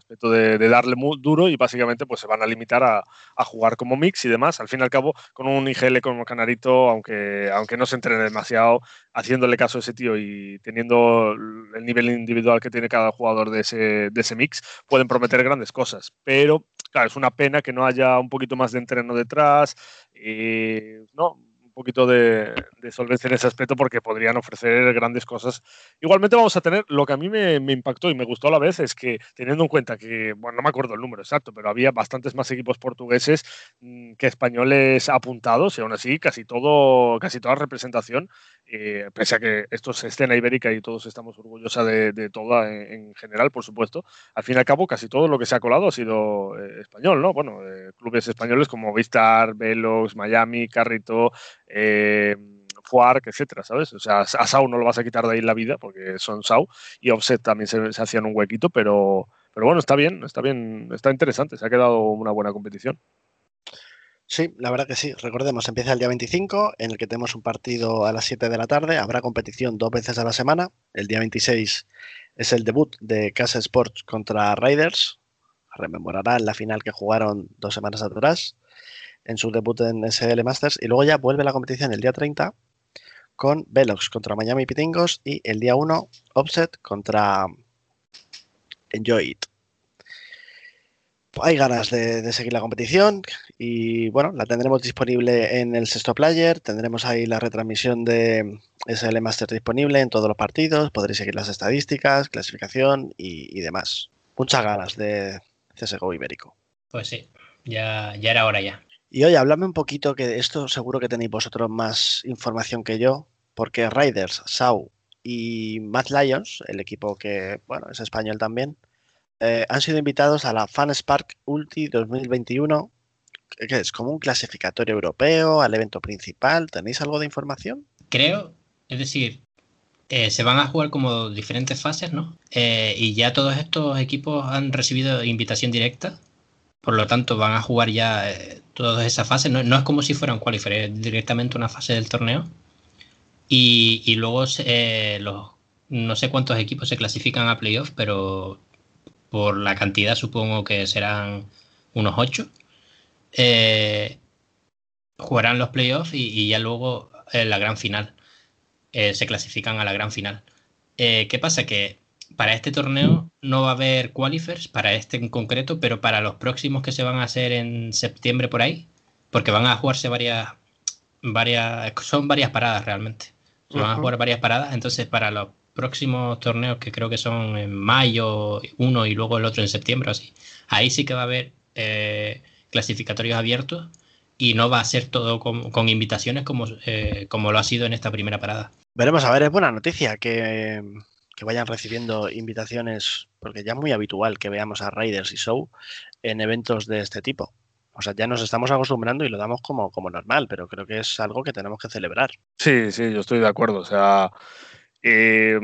Eh, aspecto de, darle muy duro y básicamente pues se van a limitar a, jugar como mix y demás. Al fin y al cabo, con un IGL como Canarito, aunque, aunque no se entrene demasiado, haciéndole caso a ese tío y teniendo el nivel individual que tiene cada jugador de ese, de ese mix, pueden prometer grandes cosas. Pero claro, es una pena que no haya un poquito más de entreno detrás, y, ¿no? Un poquito de, solvencia en ese aspecto porque podrían ofrecer grandes cosas. Igualmente vamos a tener, lo que a mí me, impactó y me gustó a la vez es que teniendo en cuenta que, bueno, no me acuerdo el número exacto, pero había bastantes más equipos portugueses mm, que españoles apuntados y aún así casi todo, casi toda representación, eh, pese a que esto es escena ibérica y todos estamos orgullosos de, de toda en, general, por supuesto, al fin y al cabo casi todo lo que se ha colado ha sido eh, español, ¿no? Bueno, eh, clubes españoles como Vistar, Velox, Miami, Carrito, eh, Fuark, etcétera, ¿sabes? O sea, a Sau no lo vas a quitar de ahí la vida porque son Sau y Offset también se, hacían un huequito, pero, pero bueno, está bien, está bien, está interesante, se ha quedado una buena competición. Sí, la verdad que sí. Recordemos, empieza el día 25, en el que tenemos un partido a las 7 de la tarde. Habrá competición dos veces a la semana. El día 26 es el debut de Casa Sports contra Riders. Rememorarán la final que jugaron dos semanas atrás en su debut en SL Masters. Y luego ya vuelve la competición el día 30 con Velox contra Miami Pitingos y el día 1 Offset contra Enjoy It. Hay ganas de, seguir la competición y bueno, la tendremos disponible en el sexto player, tendremos ahí la retransmisión de SL Masters disponible en todos los partidos, podréis seguir las estadísticas, clasificación y, demás. Muchas ganas de CSGO ibérico. Pues sí, ya, ya era hora ya. Y oye, háblame un poquito, que esto seguro que tenéis vosotros más información que yo, porque Riders, Sau y Mad Lions, el equipo que, bueno, es español también, eh, han sido invitados a la FanSpark Ulti 2021, que es como un clasificatorio europeo, al evento principal. ¿Tenéis algo de información? Creo, es decir, eh, se van a jugar como diferentes fases, ¿no? Eh, y ya todos estos equipos han recibido invitación directa por lo tanto, van a jugar ya eh, todas esas fases. No, es como si fueran qualifier, es directamente una fase del torneo. Y, luego eh, los, no sé cuántos equipos se clasifican a playoff, pero por la cantidad supongo que serán unos ocho. Eh, jugarán los playoffs y, ya luego en la gran final. se clasifican a la gran final. ¿Qué pasa? Que para este torneo no va a haber qualifiers, para este en concreto, pero para los próximos que se van a hacer en septiembre por ahí, porque van a jugarse varias, varias, son varias paradas realmente. Se van a jugar varias paradas, entonces para los próximos torneos que creo que son en mayo uno y luego el otro en septiembre, así, ahí sí que va a haber eh, clasificatorios abiertos y no va a ser todo con, invitaciones como, eh, como lo ha sido en esta primera parada. Veremos, a ver, es buena noticia que, que vayan recibiendo invitaciones, porque ya es muy habitual que veamos a Raiders y Show en eventos de este tipo. O sea, ya nos estamos acostumbrando y lo damos como, como normal, pero creo que es algo que tenemos que celebrar. Sí, sí, yo estoy de acuerdo. O sea, eh,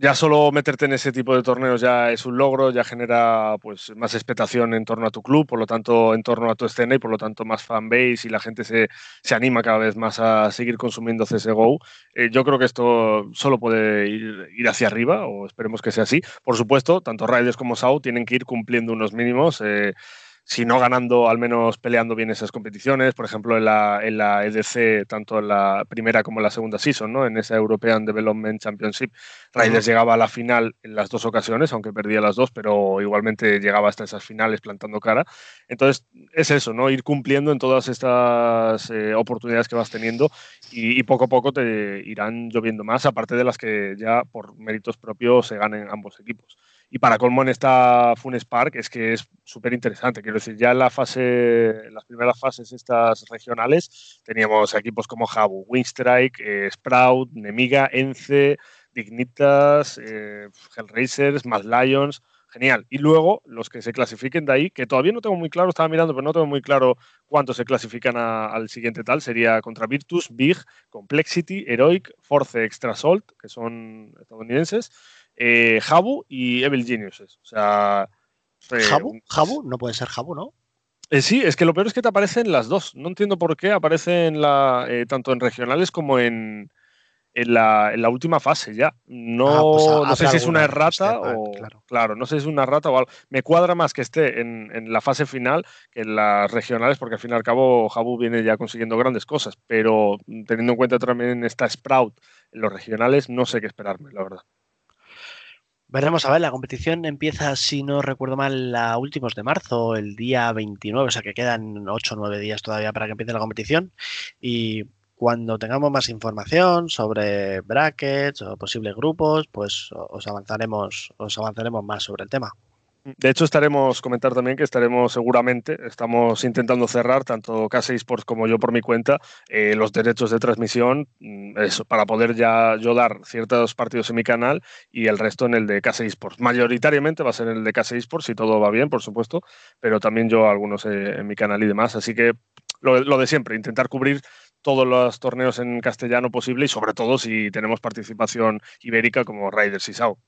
ya solo meterte en ese tipo de torneos ya es un logro, ya genera pues más expectación en torno a tu club, por lo tanto en torno a tu escena y por lo tanto más fanbase y la gente se, se anima cada vez más a seguir consumiendo CSGO. Eh, yo creo que esto solo puede ir, ir, hacia arriba o esperemos que sea así. Por supuesto, tanto Raiders como SAU tienen que ir cumpliendo unos mínimos. Eh, si no ganando, al menos peleando bien esas competiciones. Por ejemplo, en la, en la EDC, tanto en la primera como en la segunda season, ¿no? en esa European Development Championship, Raiders llegaba a la final en las dos ocasiones, aunque perdía las dos, pero igualmente llegaba hasta esas finales plantando cara. Entonces, es eso, ¿no? Ir cumpliendo en todas estas eh, oportunidades que vas teniendo y, y, poco a poco te irán lloviendo más, aparte de las que ya por méritos propios se ganen ambos equipos. Y para colmo en esta Funes Park es que es súper interesante. Quiero decir, ya en la fase, en las primeras fases estas regionales teníamos equipos como Jabu, Winstrike, eh, Sprout, Nemiga, Ence, Dignitas, eh, Hellraisers, Mad Lions. Genial. Y luego los que se clasifiquen de ahí, que todavía no tengo muy claro, estaba mirando, pero no tengo muy claro cuántos se clasifican al siguiente tal, sería contra Virtus, Big, Complexity, Heroic, Force Extra Salt, que son estadounidenses, eh, Jabu y Evil Geniuses. O sea. ¿Jabu? ¿Jabu? No puede ser Jabu, ¿no? Eh, sí, es que lo peor es que te aparecen las dos. No entiendo por qué aparecen la, eh, tanto en regionales como en, en, la, en, la, última fase ya. No, ah, pues no sé si es una errata o. Claro. no sé si es una errata o algo. Me cuadra más que esté en, en, la fase final que en las regionales, porque al fin y al cabo Jabu viene ya consiguiendo grandes cosas. Pero teniendo en cuenta también esta Sprout en los regionales, no sé qué esperarme, la verdad. Veremos a ver, la competición empieza, si no recuerdo mal, a últimos de marzo, el día 29, o sea que quedan 8 o 9 días todavía para que empiece la competición. Y cuando tengamos más información sobre brackets o posibles grupos, pues os avanzaremos, os avanzaremos más sobre el tema. De hecho, estaremos, comentar también que estaremos seguramente, estamos intentando cerrar, tanto Case Esports como yo por mi cuenta, eh, los derechos de transmisión, mm, para poder ya yo dar ciertos partidos en mi canal y el resto en el de Case Esports. Mayoritariamente va a ser el de Case Esports, si todo va bien, por supuesto, pero también yo algunos eh, en mi canal y demás. Así que lo, lo de siempre, intentar cubrir todos los torneos en castellano posible y sobre todo si tenemos participación ibérica como Raiders y SAO.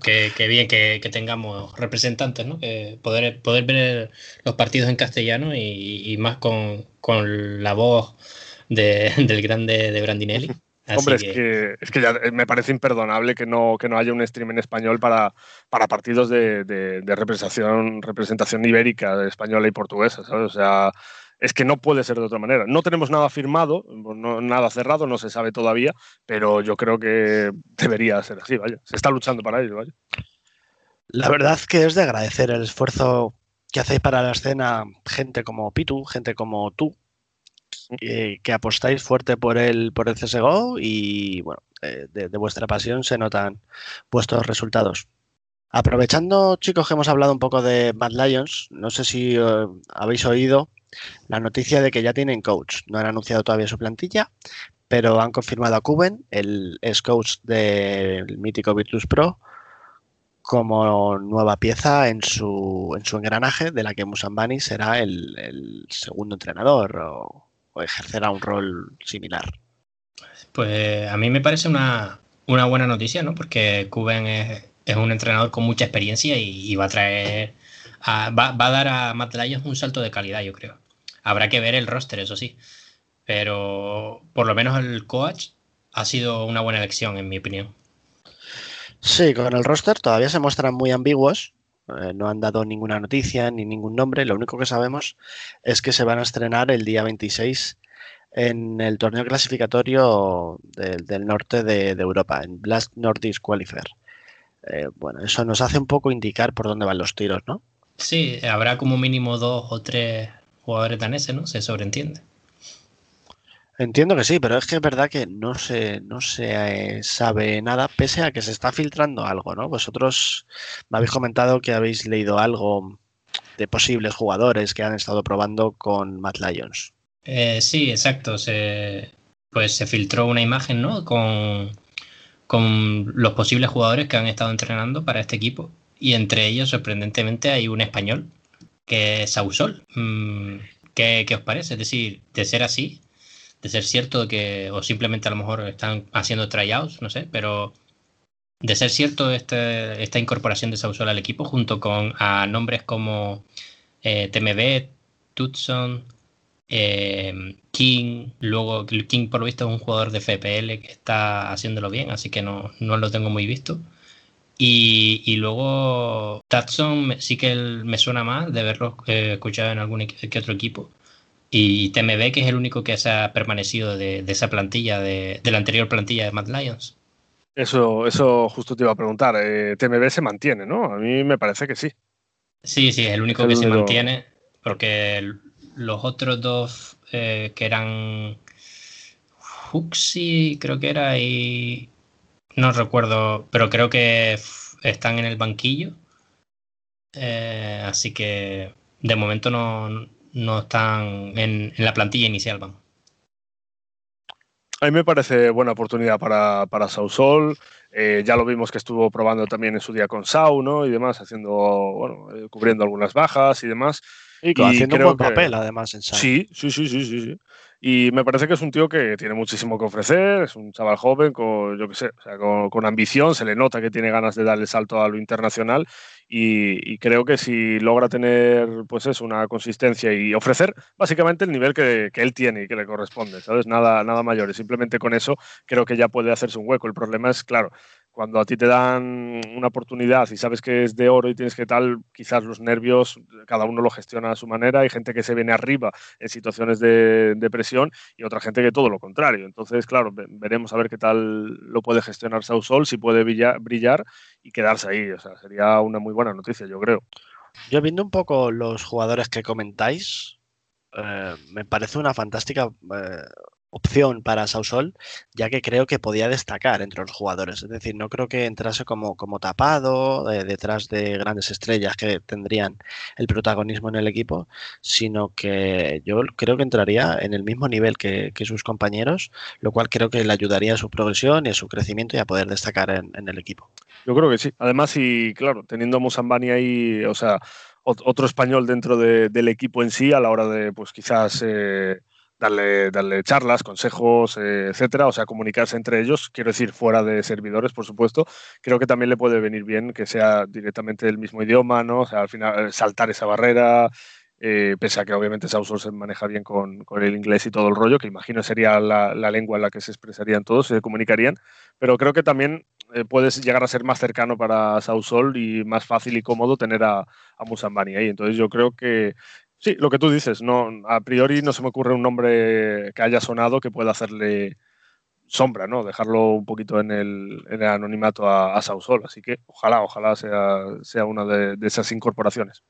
Que, bien que, tengamos representantes, ¿no? Que poder, poder ver los partidos en castellano y, más con, la voz [LAUGHS] del grande de Brandinelli. Hombre, es que, es que ya me parece imperdonable que no, que no haya un stream en español para, para partidos de, de representación, representación ibérica, española y portuguesa, ¿sabes? O sea, es que no puede ser de otra manera. No tenemos nada firmado, nada cerrado, no se sabe todavía, pero yo creo que debería ser así, vaya. Se está luchando para ello, vaya. La verdad que es de agradecer el esfuerzo que hacéis para la escena gente como Pitu, gente como tú, que, apostáis fuerte por el, por el CSGO y bueno, de, de, vuestra pasión se notan vuestros resultados. Aprovechando, chicos, que hemos hablado un poco de Mad Lions, no sé si eh, habéis oído la noticia de que ya tienen coach. No han anunciado todavía su plantilla, pero han confirmado a Cuben, el ex coach del mítico Virtus Pro, como nueva pieza en su, en su engranaje, de la que Musambani será el, segundo entrenador o, ejercerá un rol similar. Pues a mí me parece una, buena noticia, ¿no? Porque Cuben es, un entrenador con mucha experiencia y, va a traer, va, a dar a Matt Lyons un salto de calidad, yo creo. Habrá que ver el roster, eso sí. Pero por lo menos el coach ha sido una buena elección, en mi opinión. Sí, con el roster todavía se muestran muy ambiguos. Eh, no han dado ninguna noticia ni ningún nombre. Lo único que sabemos es que se van a estrenar el día 26 en el torneo clasificatorio del, norte de, Europa, en Blast Northeast Qualifier. eh, bueno, eso nos hace un poco indicar por dónde van los tiros, ¿no? Sí, habrá como mínimo dos o tres jugadores daneses, ¿no? Se sobreentiende. Entiendo que sí, pero es que es verdad que no se, no se eh, sabe nada, pese a que se está filtrando algo, ¿no? Vosotros me habéis comentado que habéis leído algo de posibles jugadores que han estado probando con Matt Lions. Eh, sí, exacto. Se, pues se filtró una imagen, ¿no? Con, con los posibles jugadores que han estado entrenando para este equipo. Y entre ellos, sorprendentemente, hay un español, que Sausol. Mm, ¿Qué, ¿Qué os parece? Es decir, de ser así, de ser cierto que, o simplemente a lo mejor están haciendo tryouts, no sé, pero de ser cierto este, esta incorporación de Sausol al equipo, junto con a nombres como eh, TMB, Tutson, eh, King, luego King por lo visto es un jugador de FPL que está haciéndolo bien, así que no, no lo tengo muy visto. Y, y, luego Tatson sí que me suena más de haberlo eh, escuchado en algún que otro equipo. Y TMB, que es el único que se ha permanecido de, esa plantilla, de, la anterior plantilla de Mad Lions. Eso, eso justo te iba a preguntar. Eh, TMB se mantiene, ¿no? A mí me parece que sí. Sí, sí, es el único que se mantiene, porque los otros dos eh, que eran Huxi, creo que era, y no recuerdo, pero creo que están en el banquillo. Eh, así que de momento no, no están en, la plantilla inicial, vamos. A mí me parece buena oportunidad para, para Sausol. Eh, ya lo vimos que estuvo probando también en su día con Sau, ¿no? Y demás, haciendo, bueno, eh, cubriendo algunas bajas y demás. Y, haciendo un buen papel, además, en Sau. Sí, sí, sí, sí, sí, sí. Y me parece que es un tío que tiene muchísimo que ofrecer, es un chaval joven con, yo qué sé, o sea, con, con, ambición, se le nota que tiene ganas de darle salto a lo internacional y, creo que si logra tener pues es una consistencia y ofrecer básicamente el nivel que, que, él tiene y que le corresponde, ¿sabes? Nada, nada mayor. Y simplemente con eso creo que ya puede hacerse un hueco. El problema es, claro, cuando a ti te dan una oportunidad y sabes que es de oro y tienes que tal, quizás los nervios, cada uno lo gestiona a su manera. Hay gente que se viene arriba en situaciones de, presión y otra gente que todo lo contrario. Entonces, claro, veremos a ver qué tal lo puede gestionar Sausol, si puede brillar, brillar y quedarse ahí. O sea, sería una muy buena noticia, yo creo. Yo viendo un poco los jugadores que comentáis, eh, me parece una fantástica eh, opción para Sausol, ya que creo que podía destacar entre los jugadores. Es decir, no creo que entrase como, como tapado eh, detrás de grandes estrellas que tendrían el protagonismo en el equipo, sino que yo creo que entraría en el mismo nivel que, sus compañeros, lo cual creo que le ayudaría a su progresión y a su crecimiento y a poder destacar en, el equipo. Yo creo que sí. Además, y claro, teniendo a Musambani ahí, o sea, otro español dentro del equipo en sí, a la hora de, pues quizás... Eh, darle, darle charlas, consejos, eh, etcétera, o sea, comunicarse entre ellos, quiero decir, fuera de servidores, por supuesto, creo que también le puede venir bien que sea directamente el mismo idioma, ¿no? O sea, al final eh, saltar esa barrera, eh, pese a que obviamente Sausor se maneja bien con, con, el inglés y todo el rollo, que imagino sería la, la, lengua en la que se expresarían todos, se comunicarían, pero creo que también puedes llegar a ser más cercano para Sausol y más fácil y cómodo tener a, a Musambani ahí. Entonces yo creo que Sí, lo que tú dices, no, a priori no se me ocurre un nombre que haya sonado que pueda hacerle sombra, ¿no? Dejarlo un poquito en el, en el anonimato a, a, Sausol. Así que ojalá, ojalá sea, sea una de, esas incorporaciones.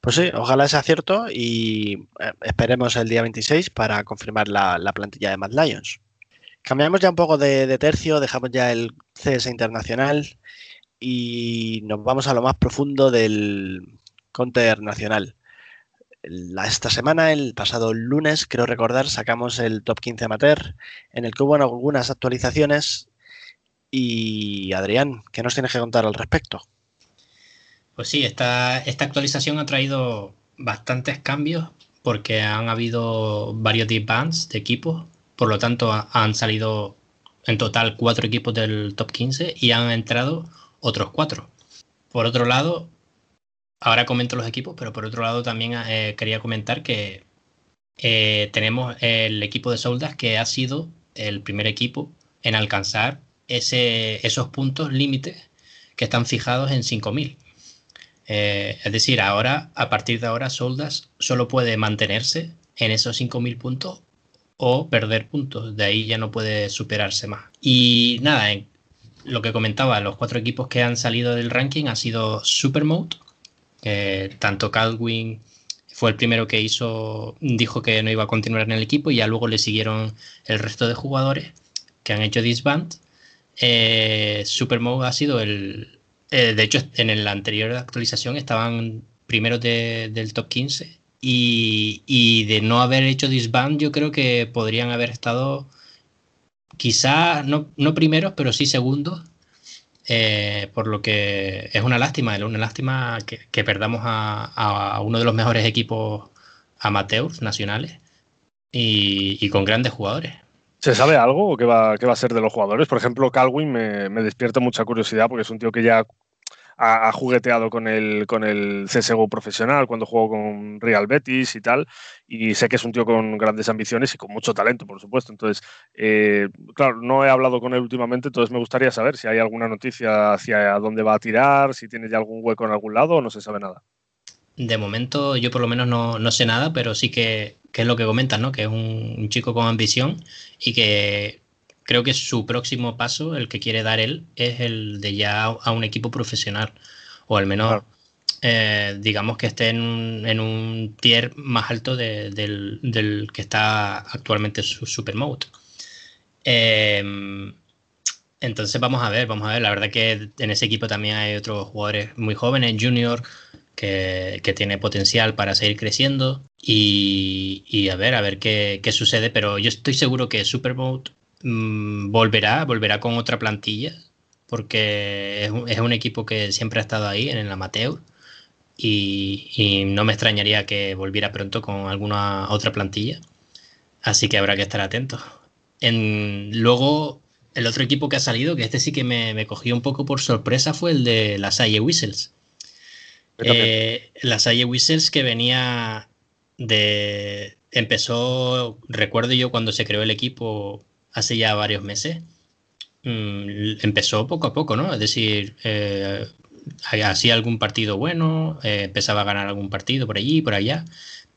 Pues sí, ojalá sea cierto y eh, esperemos el día 26 para confirmar la, plantilla de Mad Lions. Cambiamos ya un poco de, tercio, dejamos ya el CS internacional y nos vamos a lo más profundo del Counter nacional esta semana, el pasado lunes, creo recordar, sacamos el top 15 amateur, en el que hubo algunas actualizaciones. Y Adrián, ¿qué nos tienes que contar al respecto? Pues sí, esta, esta actualización ha traído bastantes cambios porque han habido varios disbands de equipos, por lo tanto han salido en total cuatro equipos del top 15 y han entrado otros cuatro. Por otro lado, ahora comento los equipos, pero por otro lado también eh, quería comentar que eh, tenemos el equipo de Soldas que ha sido el primer equipo en alcanzar esos puntos límites que están fijados en 5000. Eh, es decir, ahora, a partir de ahora, Soldas solo puede mantenerse en esos 5000 puntos o perder puntos. De ahí ya no puede superarse más. Y nada, lo que comentaba, los cuatro equipos que han salido del ranking han sido Supermode, que tanto Caldwin fue el primero que hizo, dijo que no iba a continuar en el equipo y ya luego le siguieron el resto de jugadores que han hecho disband. Eh, Supermode ha sido el, eh, de hecho en la anterior actualización estaban primeros del top 15 y, de no haber hecho disband yo creo que podrían haber estado quizá no, no primeros pero sí segundos eh, por lo que es una lástima, una lástima que, perdamos a, uno de los mejores equipos amateurs nacionales y, con grandes jugadores. ¿Se sabe algo qué va, qué va a ser de los jugadores? Por ejemplo, Calwin me despierta mucha curiosidad porque es un tío que ya ha, jugueteado con el, con el CSGO profesional cuando jugó con Real Betis y tal, y sé que es un tío con grandes ambiciones y con mucho talento, por supuesto. Entonces, eh, claro, no he hablado con él últimamente, entonces me gustaría saber si hay alguna noticia hacia dónde va a tirar, si tiene ya algún hueco en algún lado o no se sabe nada. De momento yo por lo menos no, no sé nada, pero sí que, que, es lo que comentas, ¿no? Que es un chico con ambición y que creo que su próximo paso, el que quiere dar él, es el de ya a un equipo profesional. O al menos, eh, digamos que esté en un, tier más alto del, que está actualmente su Supermode. Em, entonces vamos a ver, vamos a ver. La verdad que en ese equipo también hay otros jugadores muy jóvenes, junior, que, que tiene potencial para seguir creciendo. Y, a ver, a ver qué, qué, sucede. Pero yo estoy seguro que Supermode Mm, volverá, volverá con otra plantilla, porque es un, equipo que siempre ha estado ahí en el amateur y, no me extrañaría que volviera pronto con alguna otra plantilla. Así que habrá que estar atentos. En, luego, el otro equipo que ha salido, que este sí que me, cogió un poco por sorpresa, fue el de la Salle Whistles. Eh, la Salle Whistles que venía de... Empezó, recuerdo yo cuando se creó el equipo, hace ya varios meses, mm, empezó poco a poco, ¿no? Es decir, eh, hacía algún partido bueno, eh, empezaba a ganar algún partido por allí, por allá,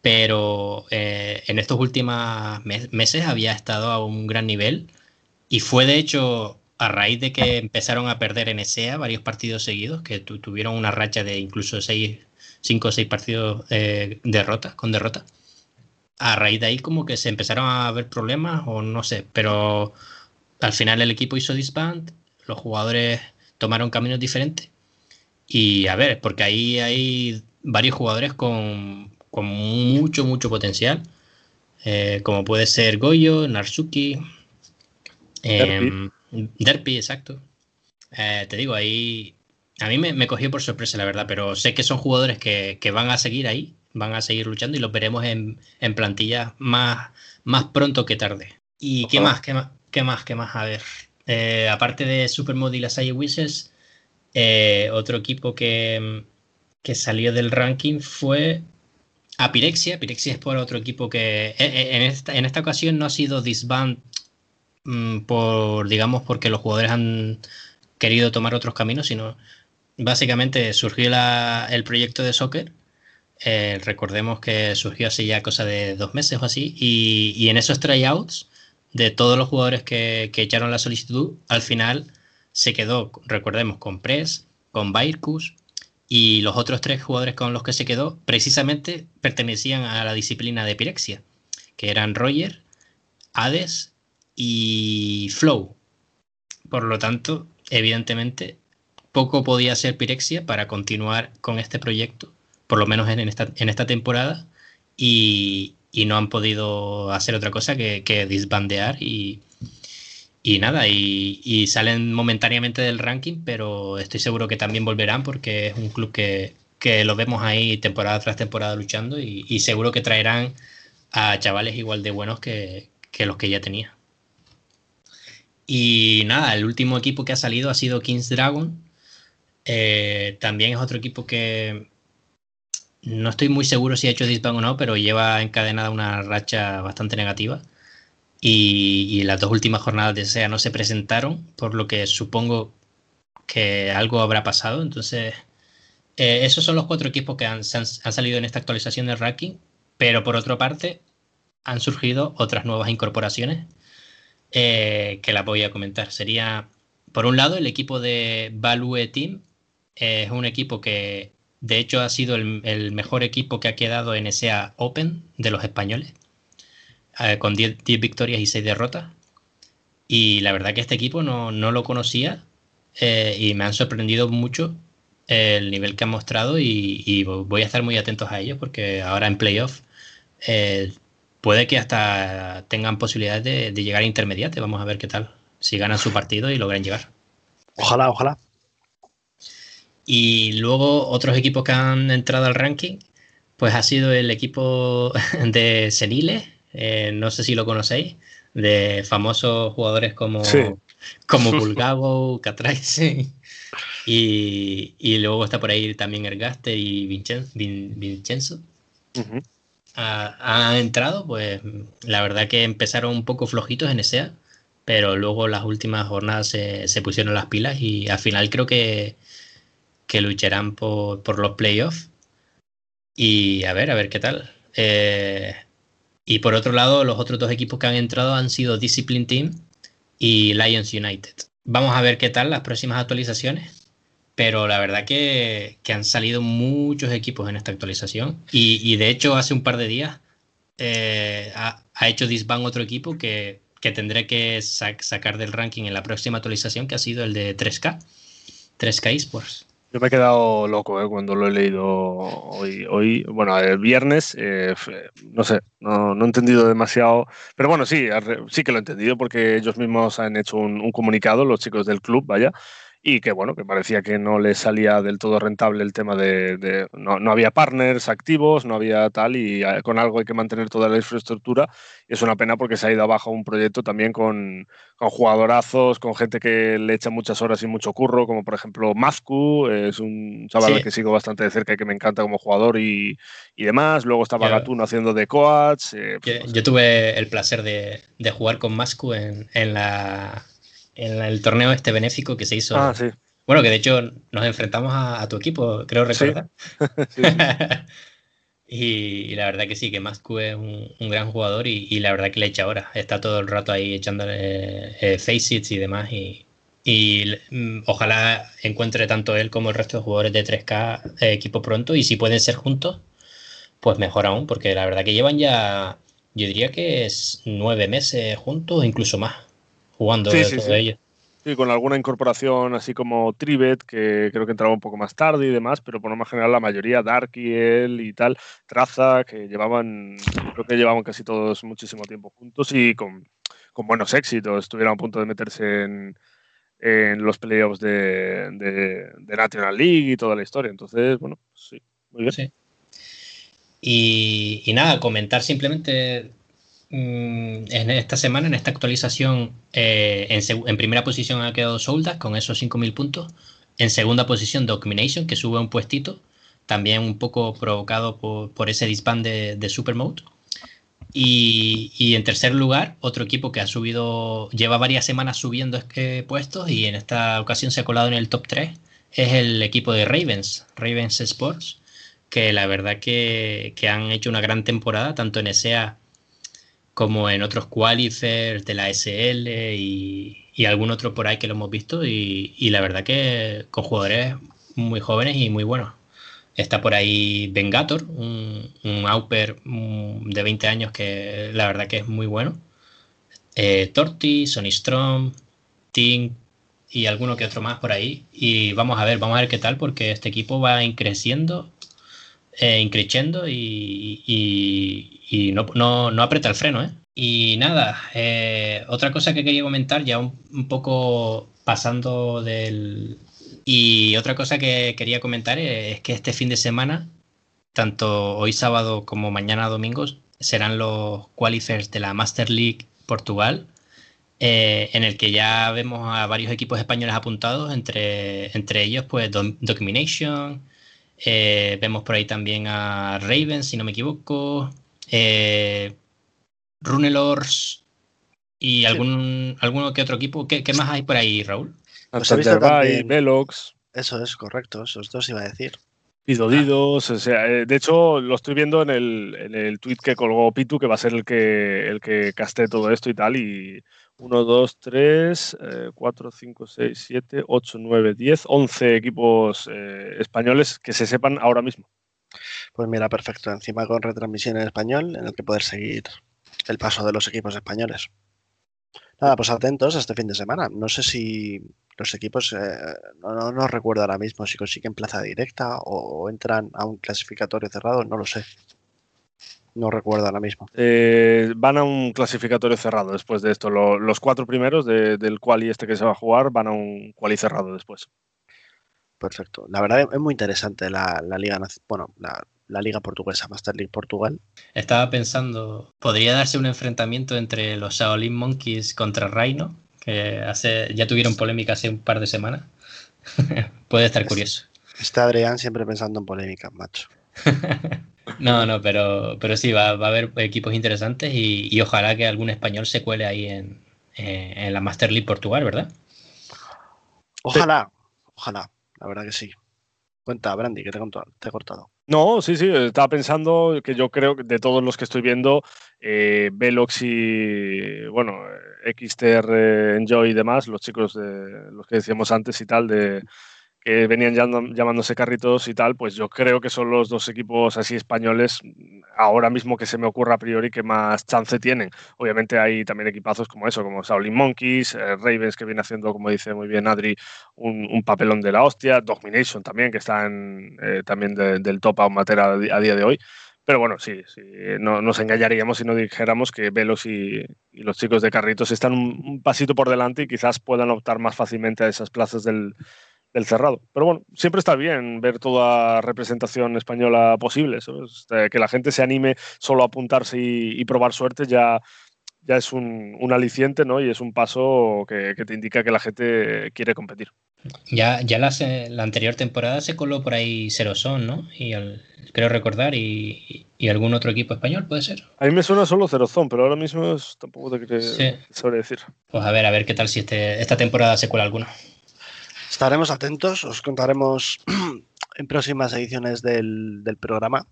pero eh, en estos últimos meses había estado a un gran nivel y fue de hecho a raíz de que empezaron a perder en ESEA varios partidos seguidos, que tuvieron una racha de incluso seis, cinco o seis partidos derrota, con derrota a raíz de ahí como que se empezaron a ver problemas o no sé, pero al final el equipo hizo disband, los jugadores tomaron caminos diferentes. Y a ver, porque ahí hay varios jugadores con, mucho, mucho potencial, eh, como puede ser Goyo, Narsuki, Derpy, em, exacto. Eh, te digo, ahí a mí me, cogió por sorpresa, la verdad, pero sé que son jugadores que, que van a seguir ahí van a seguir luchando y los veremos en, en plantilla más, más pronto que tarde. ¿Y qué más, qué más? ¿Qué más? ¿Qué más? A ver. Eh, aparte de Supermod y las Wizards, eh, otro equipo que, que, salió del ranking fue Apirexia. Pirexia es por otro equipo que eh, en esta, en esta ocasión no ha sido disband mm, por, digamos, porque los jugadores han querido tomar otros caminos, sino básicamente surgió el proyecto de soccer eh, recordemos que surgió hace ya cosa de dos meses o así, y, en esos tryouts, de todos los jugadores que, echaron la solicitud, al final se quedó, recordemos, con Press, con Bairkus, y los otros tres jugadores con los que se quedó precisamente pertenecían a la disciplina de Pirexia, que eran Roger, Hades y Flow. Por lo tanto, evidentemente, poco podía hacer Pirexia para continuar con este proyecto por lo menos en esta, en esta temporada, y, no han podido hacer otra cosa que, disbandear y, nada, y, salen momentáneamente del ranking, pero estoy seguro que también volverán porque es un club que, que lo vemos ahí temporada tras temporada luchando y, seguro que traerán a chavales igual de buenos que, los que ya tenía. Y nada, el último equipo que ha salido ha sido Kings Dragon. Eh, también es otro equipo que, no estoy muy seguro si ha hecho disband o no, pero lleva encadenada una racha bastante negativa. Y, las dos últimas jornadas de SEA no se presentaron, por lo que supongo que algo habrá pasado. Entonces, eh, esos son los cuatro equipos que han, salido en esta actualización del ranking. Pero por otra parte, han surgido otras nuevas incorporaciones eh, que las voy a comentar. Sería por un lado, el equipo de Value Team es un equipo que de hecho ha sido el, mejor equipo que ha quedado en ese Open de los españoles, eh, con 10 victorias y 6 derrotas. Y la verdad que este equipo no, lo conocía eh, y me han sorprendido mucho el nivel que han mostrado y, voy a estar muy atentos a ellos porque ahora en playoff eh, puede que hasta tengan posibilidades de, de llegar a intermediate. Vamos a ver qué tal si ganan su partido y logran llegar. Ojalá, ojalá. Y luego otros equipos que han entrado al ranking, pues ha sido el equipo [LAUGHS] de Senile, eh, no sé si lo conocéis, de famosos jugadores como, como [LAUGHS] Bulgabo, Catrace. Y, y, luego está por ahí también Ergaste y Vincenzo. han entrado, pues la verdad que empezaron un poco flojitos en ESEA pero luego las últimas jornadas se, pusieron las pilas y al final creo que, que lucharán por, los playoffs. Y a ver, a ver qué tal. Eh, y por otro lado, los otros dos equipos que han entrado han sido Discipline Team y Lions United. Vamos a ver qué tal las próximas actualizaciones. Pero la verdad que, han salido muchos equipos en esta actualización. Y, de hecho, hace un par de días eh, ha, ha, hecho disband otro equipo que que tendré que sacar del ranking en la próxima actualización, que ha sido el de 3K, 3K Esports. Yo me he quedado loco eh, cuando lo he leído hoy, hoy bueno, el viernes, eh, no sé, no, no, he entendido demasiado, pero bueno, sí, sí que lo he entendido porque ellos mismos han hecho un, un comunicado, los chicos del club, vaya, y que bueno, que parecía que no le salía del todo rentable el tema de, no, no, había partners activos, no había tal, y eh, con algo hay que mantener toda la infraestructura. Y es una pena porque se ha ido abajo un proyecto también con, con jugadorazos, con gente que le echa muchas horas y mucho curro, como por ejemplo Mascu, es un chaval que sigo bastante de cerca y que me encanta como jugador y, y demás. Luego estaba Gatuno haciendo de coach. Eh, pues yo, tuve el placer de, de jugar con Mascu en, en la en el torneo este benéfico que se hizo. Ah, sí. Bueno, que de hecho nos enfrentamos a, tu equipo, creo recordar. [LAUGHS] Sí. [LAUGHS] y, la verdad que sí, que Mascu es un, gran jugador y, la verdad que le echa ahora. Está todo el rato ahí echándole eh, facets y demás. Y, mm, ojalá encuentre tanto él como el resto de jugadores de 3K eh, equipo pronto. Y si pueden ser juntos, pues mejor aún, porque la verdad que llevan ya, yo diría que es nueve meses juntos, incluso más jugando sí, sí, sí. Sí, con alguna incorporación así como Trivet, que creo que entraba un poco más tarde y demás, pero por lo más general la mayoría, Dark y él y tal, Traza, que llevaban, creo que llevaban casi todos muchísimo tiempo juntos y con, con buenos éxitos. Estuvieron a punto de meterse en, en los playoffs de, de, National League y toda la historia. Entonces, bueno, sí, muy bien. Sí. Y, y, nada, comentar simplemente en esta semana, en esta actualización, eh, en, primera posición ha quedado Soldas con esos 5.000 puntos. En segunda posición, Domination, que sube un puestito, también un poco provocado por, ese disband de, de Supermode. Y, en tercer lugar, otro equipo que ha subido, lleva varias semanas subiendo este puestos y en esta ocasión se ha colado en el top 3, es el equipo de Ravens, Ravens Sports, que la verdad que, que han hecho una gran temporada, tanto en SEA como en otros qualifiers de la SL y, algún otro por ahí que lo hemos visto y, la verdad que con jugadores muy jóvenes y muy buenos. Está por ahí Vengator, un, un Auper mm, de 20 años que la verdad que es muy bueno. Eh, Torti, Sonny Strom, Tink y alguno que otro más por ahí. Y vamos a ver, vamos a ver qué tal porque este equipo va increciendo, eh, increciendo y, no, no, aprieta el freno. ¿eh? Y nada, eh, otra cosa que quería comentar, ya un, poco pasando del... Y otra cosa que quería comentar es que este fin de semana, tanto hoy sábado como mañana domingo, serán los qualifiers de la Master League Portugal, eh, en el que ya vemos a varios equipos españoles apuntados, entre, entre ellos pues Domination, eh, vemos por ahí también a Raven, si no me equivoco, eh, Runelors y algún, alguno que otro equipo. ¿Qué, más hay por ahí, Raúl? Pues Velox. Eso es correcto, esos dos iba a decir. Pidodidos, o sea, eh, de hecho lo estoy viendo en el, en el tweet que colgó Pitu, que va a ser el que, el que caste todo esto y tal, y 1, 2, 3, 4, 5, 6, 7, 8, 9, 10, 11 equipos eh, españoles que se sepan ahora mismo. Pues mira, perfecto. Encima con retransmisión en español, en el que poder seguir el paso de los equipos españoles. Nada, pues atentos este fin de semana. No sé si los equipos, eh, no, no, recuerdo ahora mismo si consiguen plaza directa o, entran a un clasificatorio cerrado, no lo sé. No recuerdo ahora mismo. Eh, van a un clasificatorio cerrado después de esto. los cuatro primeros del quali este que se va a jugar van a un quali cerrado después. Perfecto. La verdad es muy interesante la, la liga, bueno, la, la liga portuguesa, Master League Portugal. Estaba pensando, ¿podría darse un enfrentamiento entre los Shaolin Monkeys contra Reino? Que hace, ya tuvieron polémica hace un par de semanas. [LAUGHS] Puede estar curioso. Está Adrián siempre pensando en polémicas, macho. [LAUGHS] no, no, pero, pero sí, va, va a haber equipos interesantes y, y, ojalá que algún español se cuele ahí en, eh, en la Master League Portugal, ¿verdad? Ojalá, ojalá, la verdad que sí. Cuenta, Brandy, que te he, cortado. No, sí, sí, estaba pensando que yo creo que de todos los que estoy viendo, eh, Velox y, bueno, XTR, Enjoy y demás, los chicos de los que decíamos antes y tal, de, que venían llamándose carritos y tal, pues yo creo que son los dos equipos así españoles ahora mismo que se me ocurra a priori que más chance tienen. Obviamente hay también equipazos como eso, como Shaolin Monkeys, eh, Ravens que viene haciendo, como dice muy bien Adri, un, papelón de la hostia, Domination también, que está en, eh, también del top a matera a día de hoy. Pero bueno, sí, sí no, nos engañaríamos si no dijéramos que Velos y, los chicos de carritos están un, pasito por delante y quizás puedan optar más fácilmente a esas plazas del, del cerrado. Pero bueno, siempre está bien ver toda representación española posible. Que la gente se anime solo a apuntarse y, probar suerte ya, ya es un, un, aliciente ¿no? y es un paso que, te indica que la gente quiere competir. Ya, ya la, la anterior temporada se coló por ahí Cerosón, ¿no? Y creo recordar, y, y, algún otro equipo español, ¿puede ser? A mí me suena solo Cerozón, pero ahora mismo tampoco te quiero saber decir. Pues a ver, a ver qué tal si este, esta temporada se cuela alguno. Estaremos atentos, os contaremos [CLEARS THROAT] en próximas ediciones del, programa.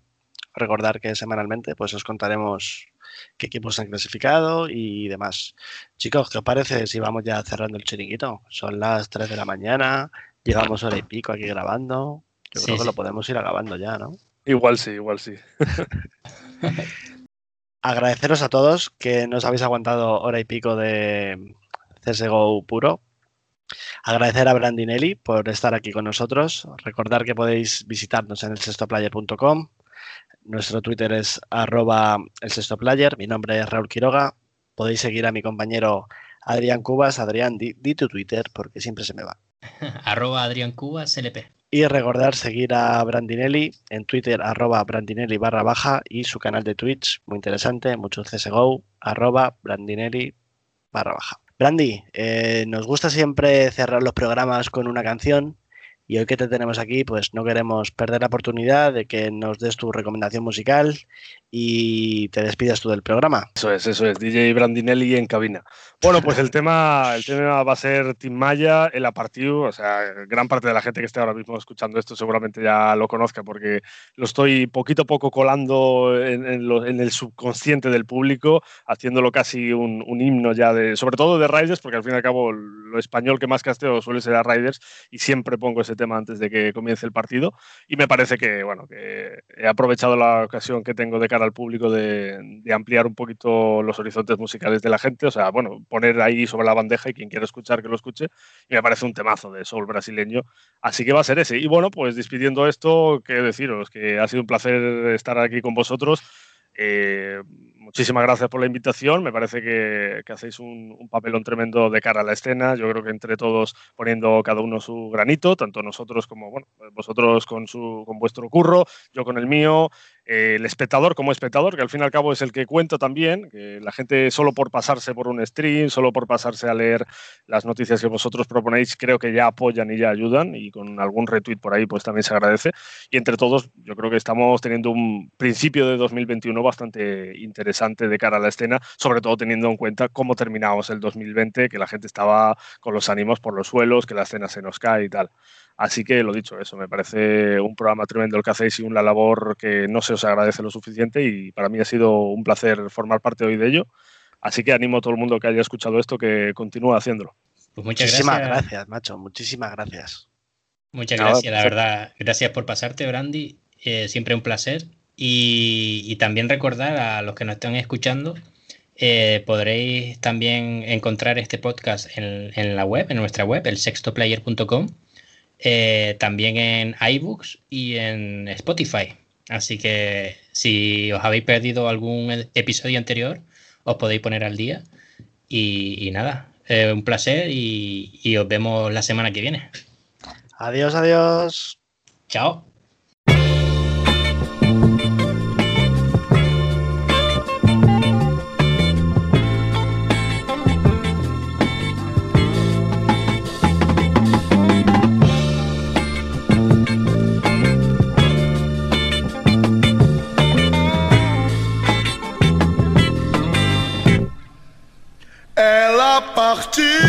Recordar que semanalmente pues os contaremos qué equipos han clasificado y demás. Chicos, ¿qué os parece si vamos ya cerrando el chiringuito? Son las 3 de la mañana, llevamos hora y pico aquí grabando. Yo creo que lo podemos ir acabando ya, ¿no? Igual sí, igual sí. [LAUGHS] Agradeceros a todos que nos habéis aguantado hora y pico de CSGO puro. Agradecer a Brandinelli por estar aquí con nosotros. Recordar que podéis visitarnos en el sextoplayer.com. Nuestro Twitter es arroba el sextoplayer. Mi nombre es Raúl Quiroga. Podéis seguir a mi compañero Adrián Cubas. Adrián, di, tu Twitter porque siempre se me va. [LAUGHS] arroba Adrián Cubas LP. Y recordar seguir a Brandinelli en Twitter, arroba Brandinelli barra baja y su canal de Twitch, muy interesante, mucho CSGO, arroba Brandinelli barra baja. Brandy, eh, nos gusta siempre cerrar los programas con una canción y hoy que te tenemos aquí, pues no queremos perder la oportunidad de que nos des tu recomendación musical y te despidas tú del programa. Eso es, eso es, DJ Brandinelli en cabina. Bueno, pues el tema, el tema va a ser Tim Maya, el apartiu, o sea, gran parte de la gente que esté ahora mismo escuchando esto seguramente ya lo conozca porque lo estoy poquito a poco colando en, el subconsciente del público, haciéndolo casi un, himno ya de, sobre todo de Riders, porque al fin y al cabo lo español que más casteo suele ser a Riders y siempre pongo ese tema antes de que comience el partido. Y me parece que, bueno, que he aprovechado la ocasión que tengo de cara al público de, ampliar un poquito los horizontes musicales de la gente. O sea, bueno, poner ahí sobre la bandeja y quien quiera escuchar que lo escuche. Y me parece un temazo de soul brasileño. Así que va a ser ese. Y bueno, pues despidiendo esto, qué deciros, que ha sido un placer estar aquí con vosotros. Eh, muchísimas gracias por la invitación. Me parece que, hacéis un, papelón tremendo de cara a la escena. Yo creo que entre todos poniendo cada uno su granito, tanto nosotros como bueno, vosotros con, su, con vuestro curro, yo con el mío, el espectador como espectador, que al fin y al cabo es el que cuenta también, que la gente solo por pasarse por un stream, solo por pasarse a leer las noticias que vosotros proponéis, creo que ya apoyan y ya ayudan y con algún retweet por ahí pues también se agradece. Y entre todos yo creo que estamos teniendo un principio de 2021 bastante interesante de cara a la escena, sobre todo teniendo en cuenta cómo terminamos el 2020, que la gente estaba con los ánimos por los suelos, que la escena se nos cae y tal. Así que lo dicho, eso, me parece un programa tremendo el que hacéis y una labor que no se os agradece lo suficiente y para mí ha sido un placer formar parte hoy de ello. Así que animo a todo el mundo que haya escuchado esto que continúe haciéndolo. Pues muchas muchísimas gracias. macho, muchísimas gracias. Muchas gracias, la verdad. Gracias por pasarte, Brandy. Eh, siempre un placer. Y, también recordar a los que nos están escuchando, eh, podréis también encontrar este podcast en, en, la web, en nuestra web, el sextoplayer.com eh, también en iBooks y en Spotify. Así que si os habéis perdido algún episodio anterior, os podéis poner al día. Y, nada, eh, un placer y, y os vemos la semana que viene. Adiós, adiós. Chao. Nunca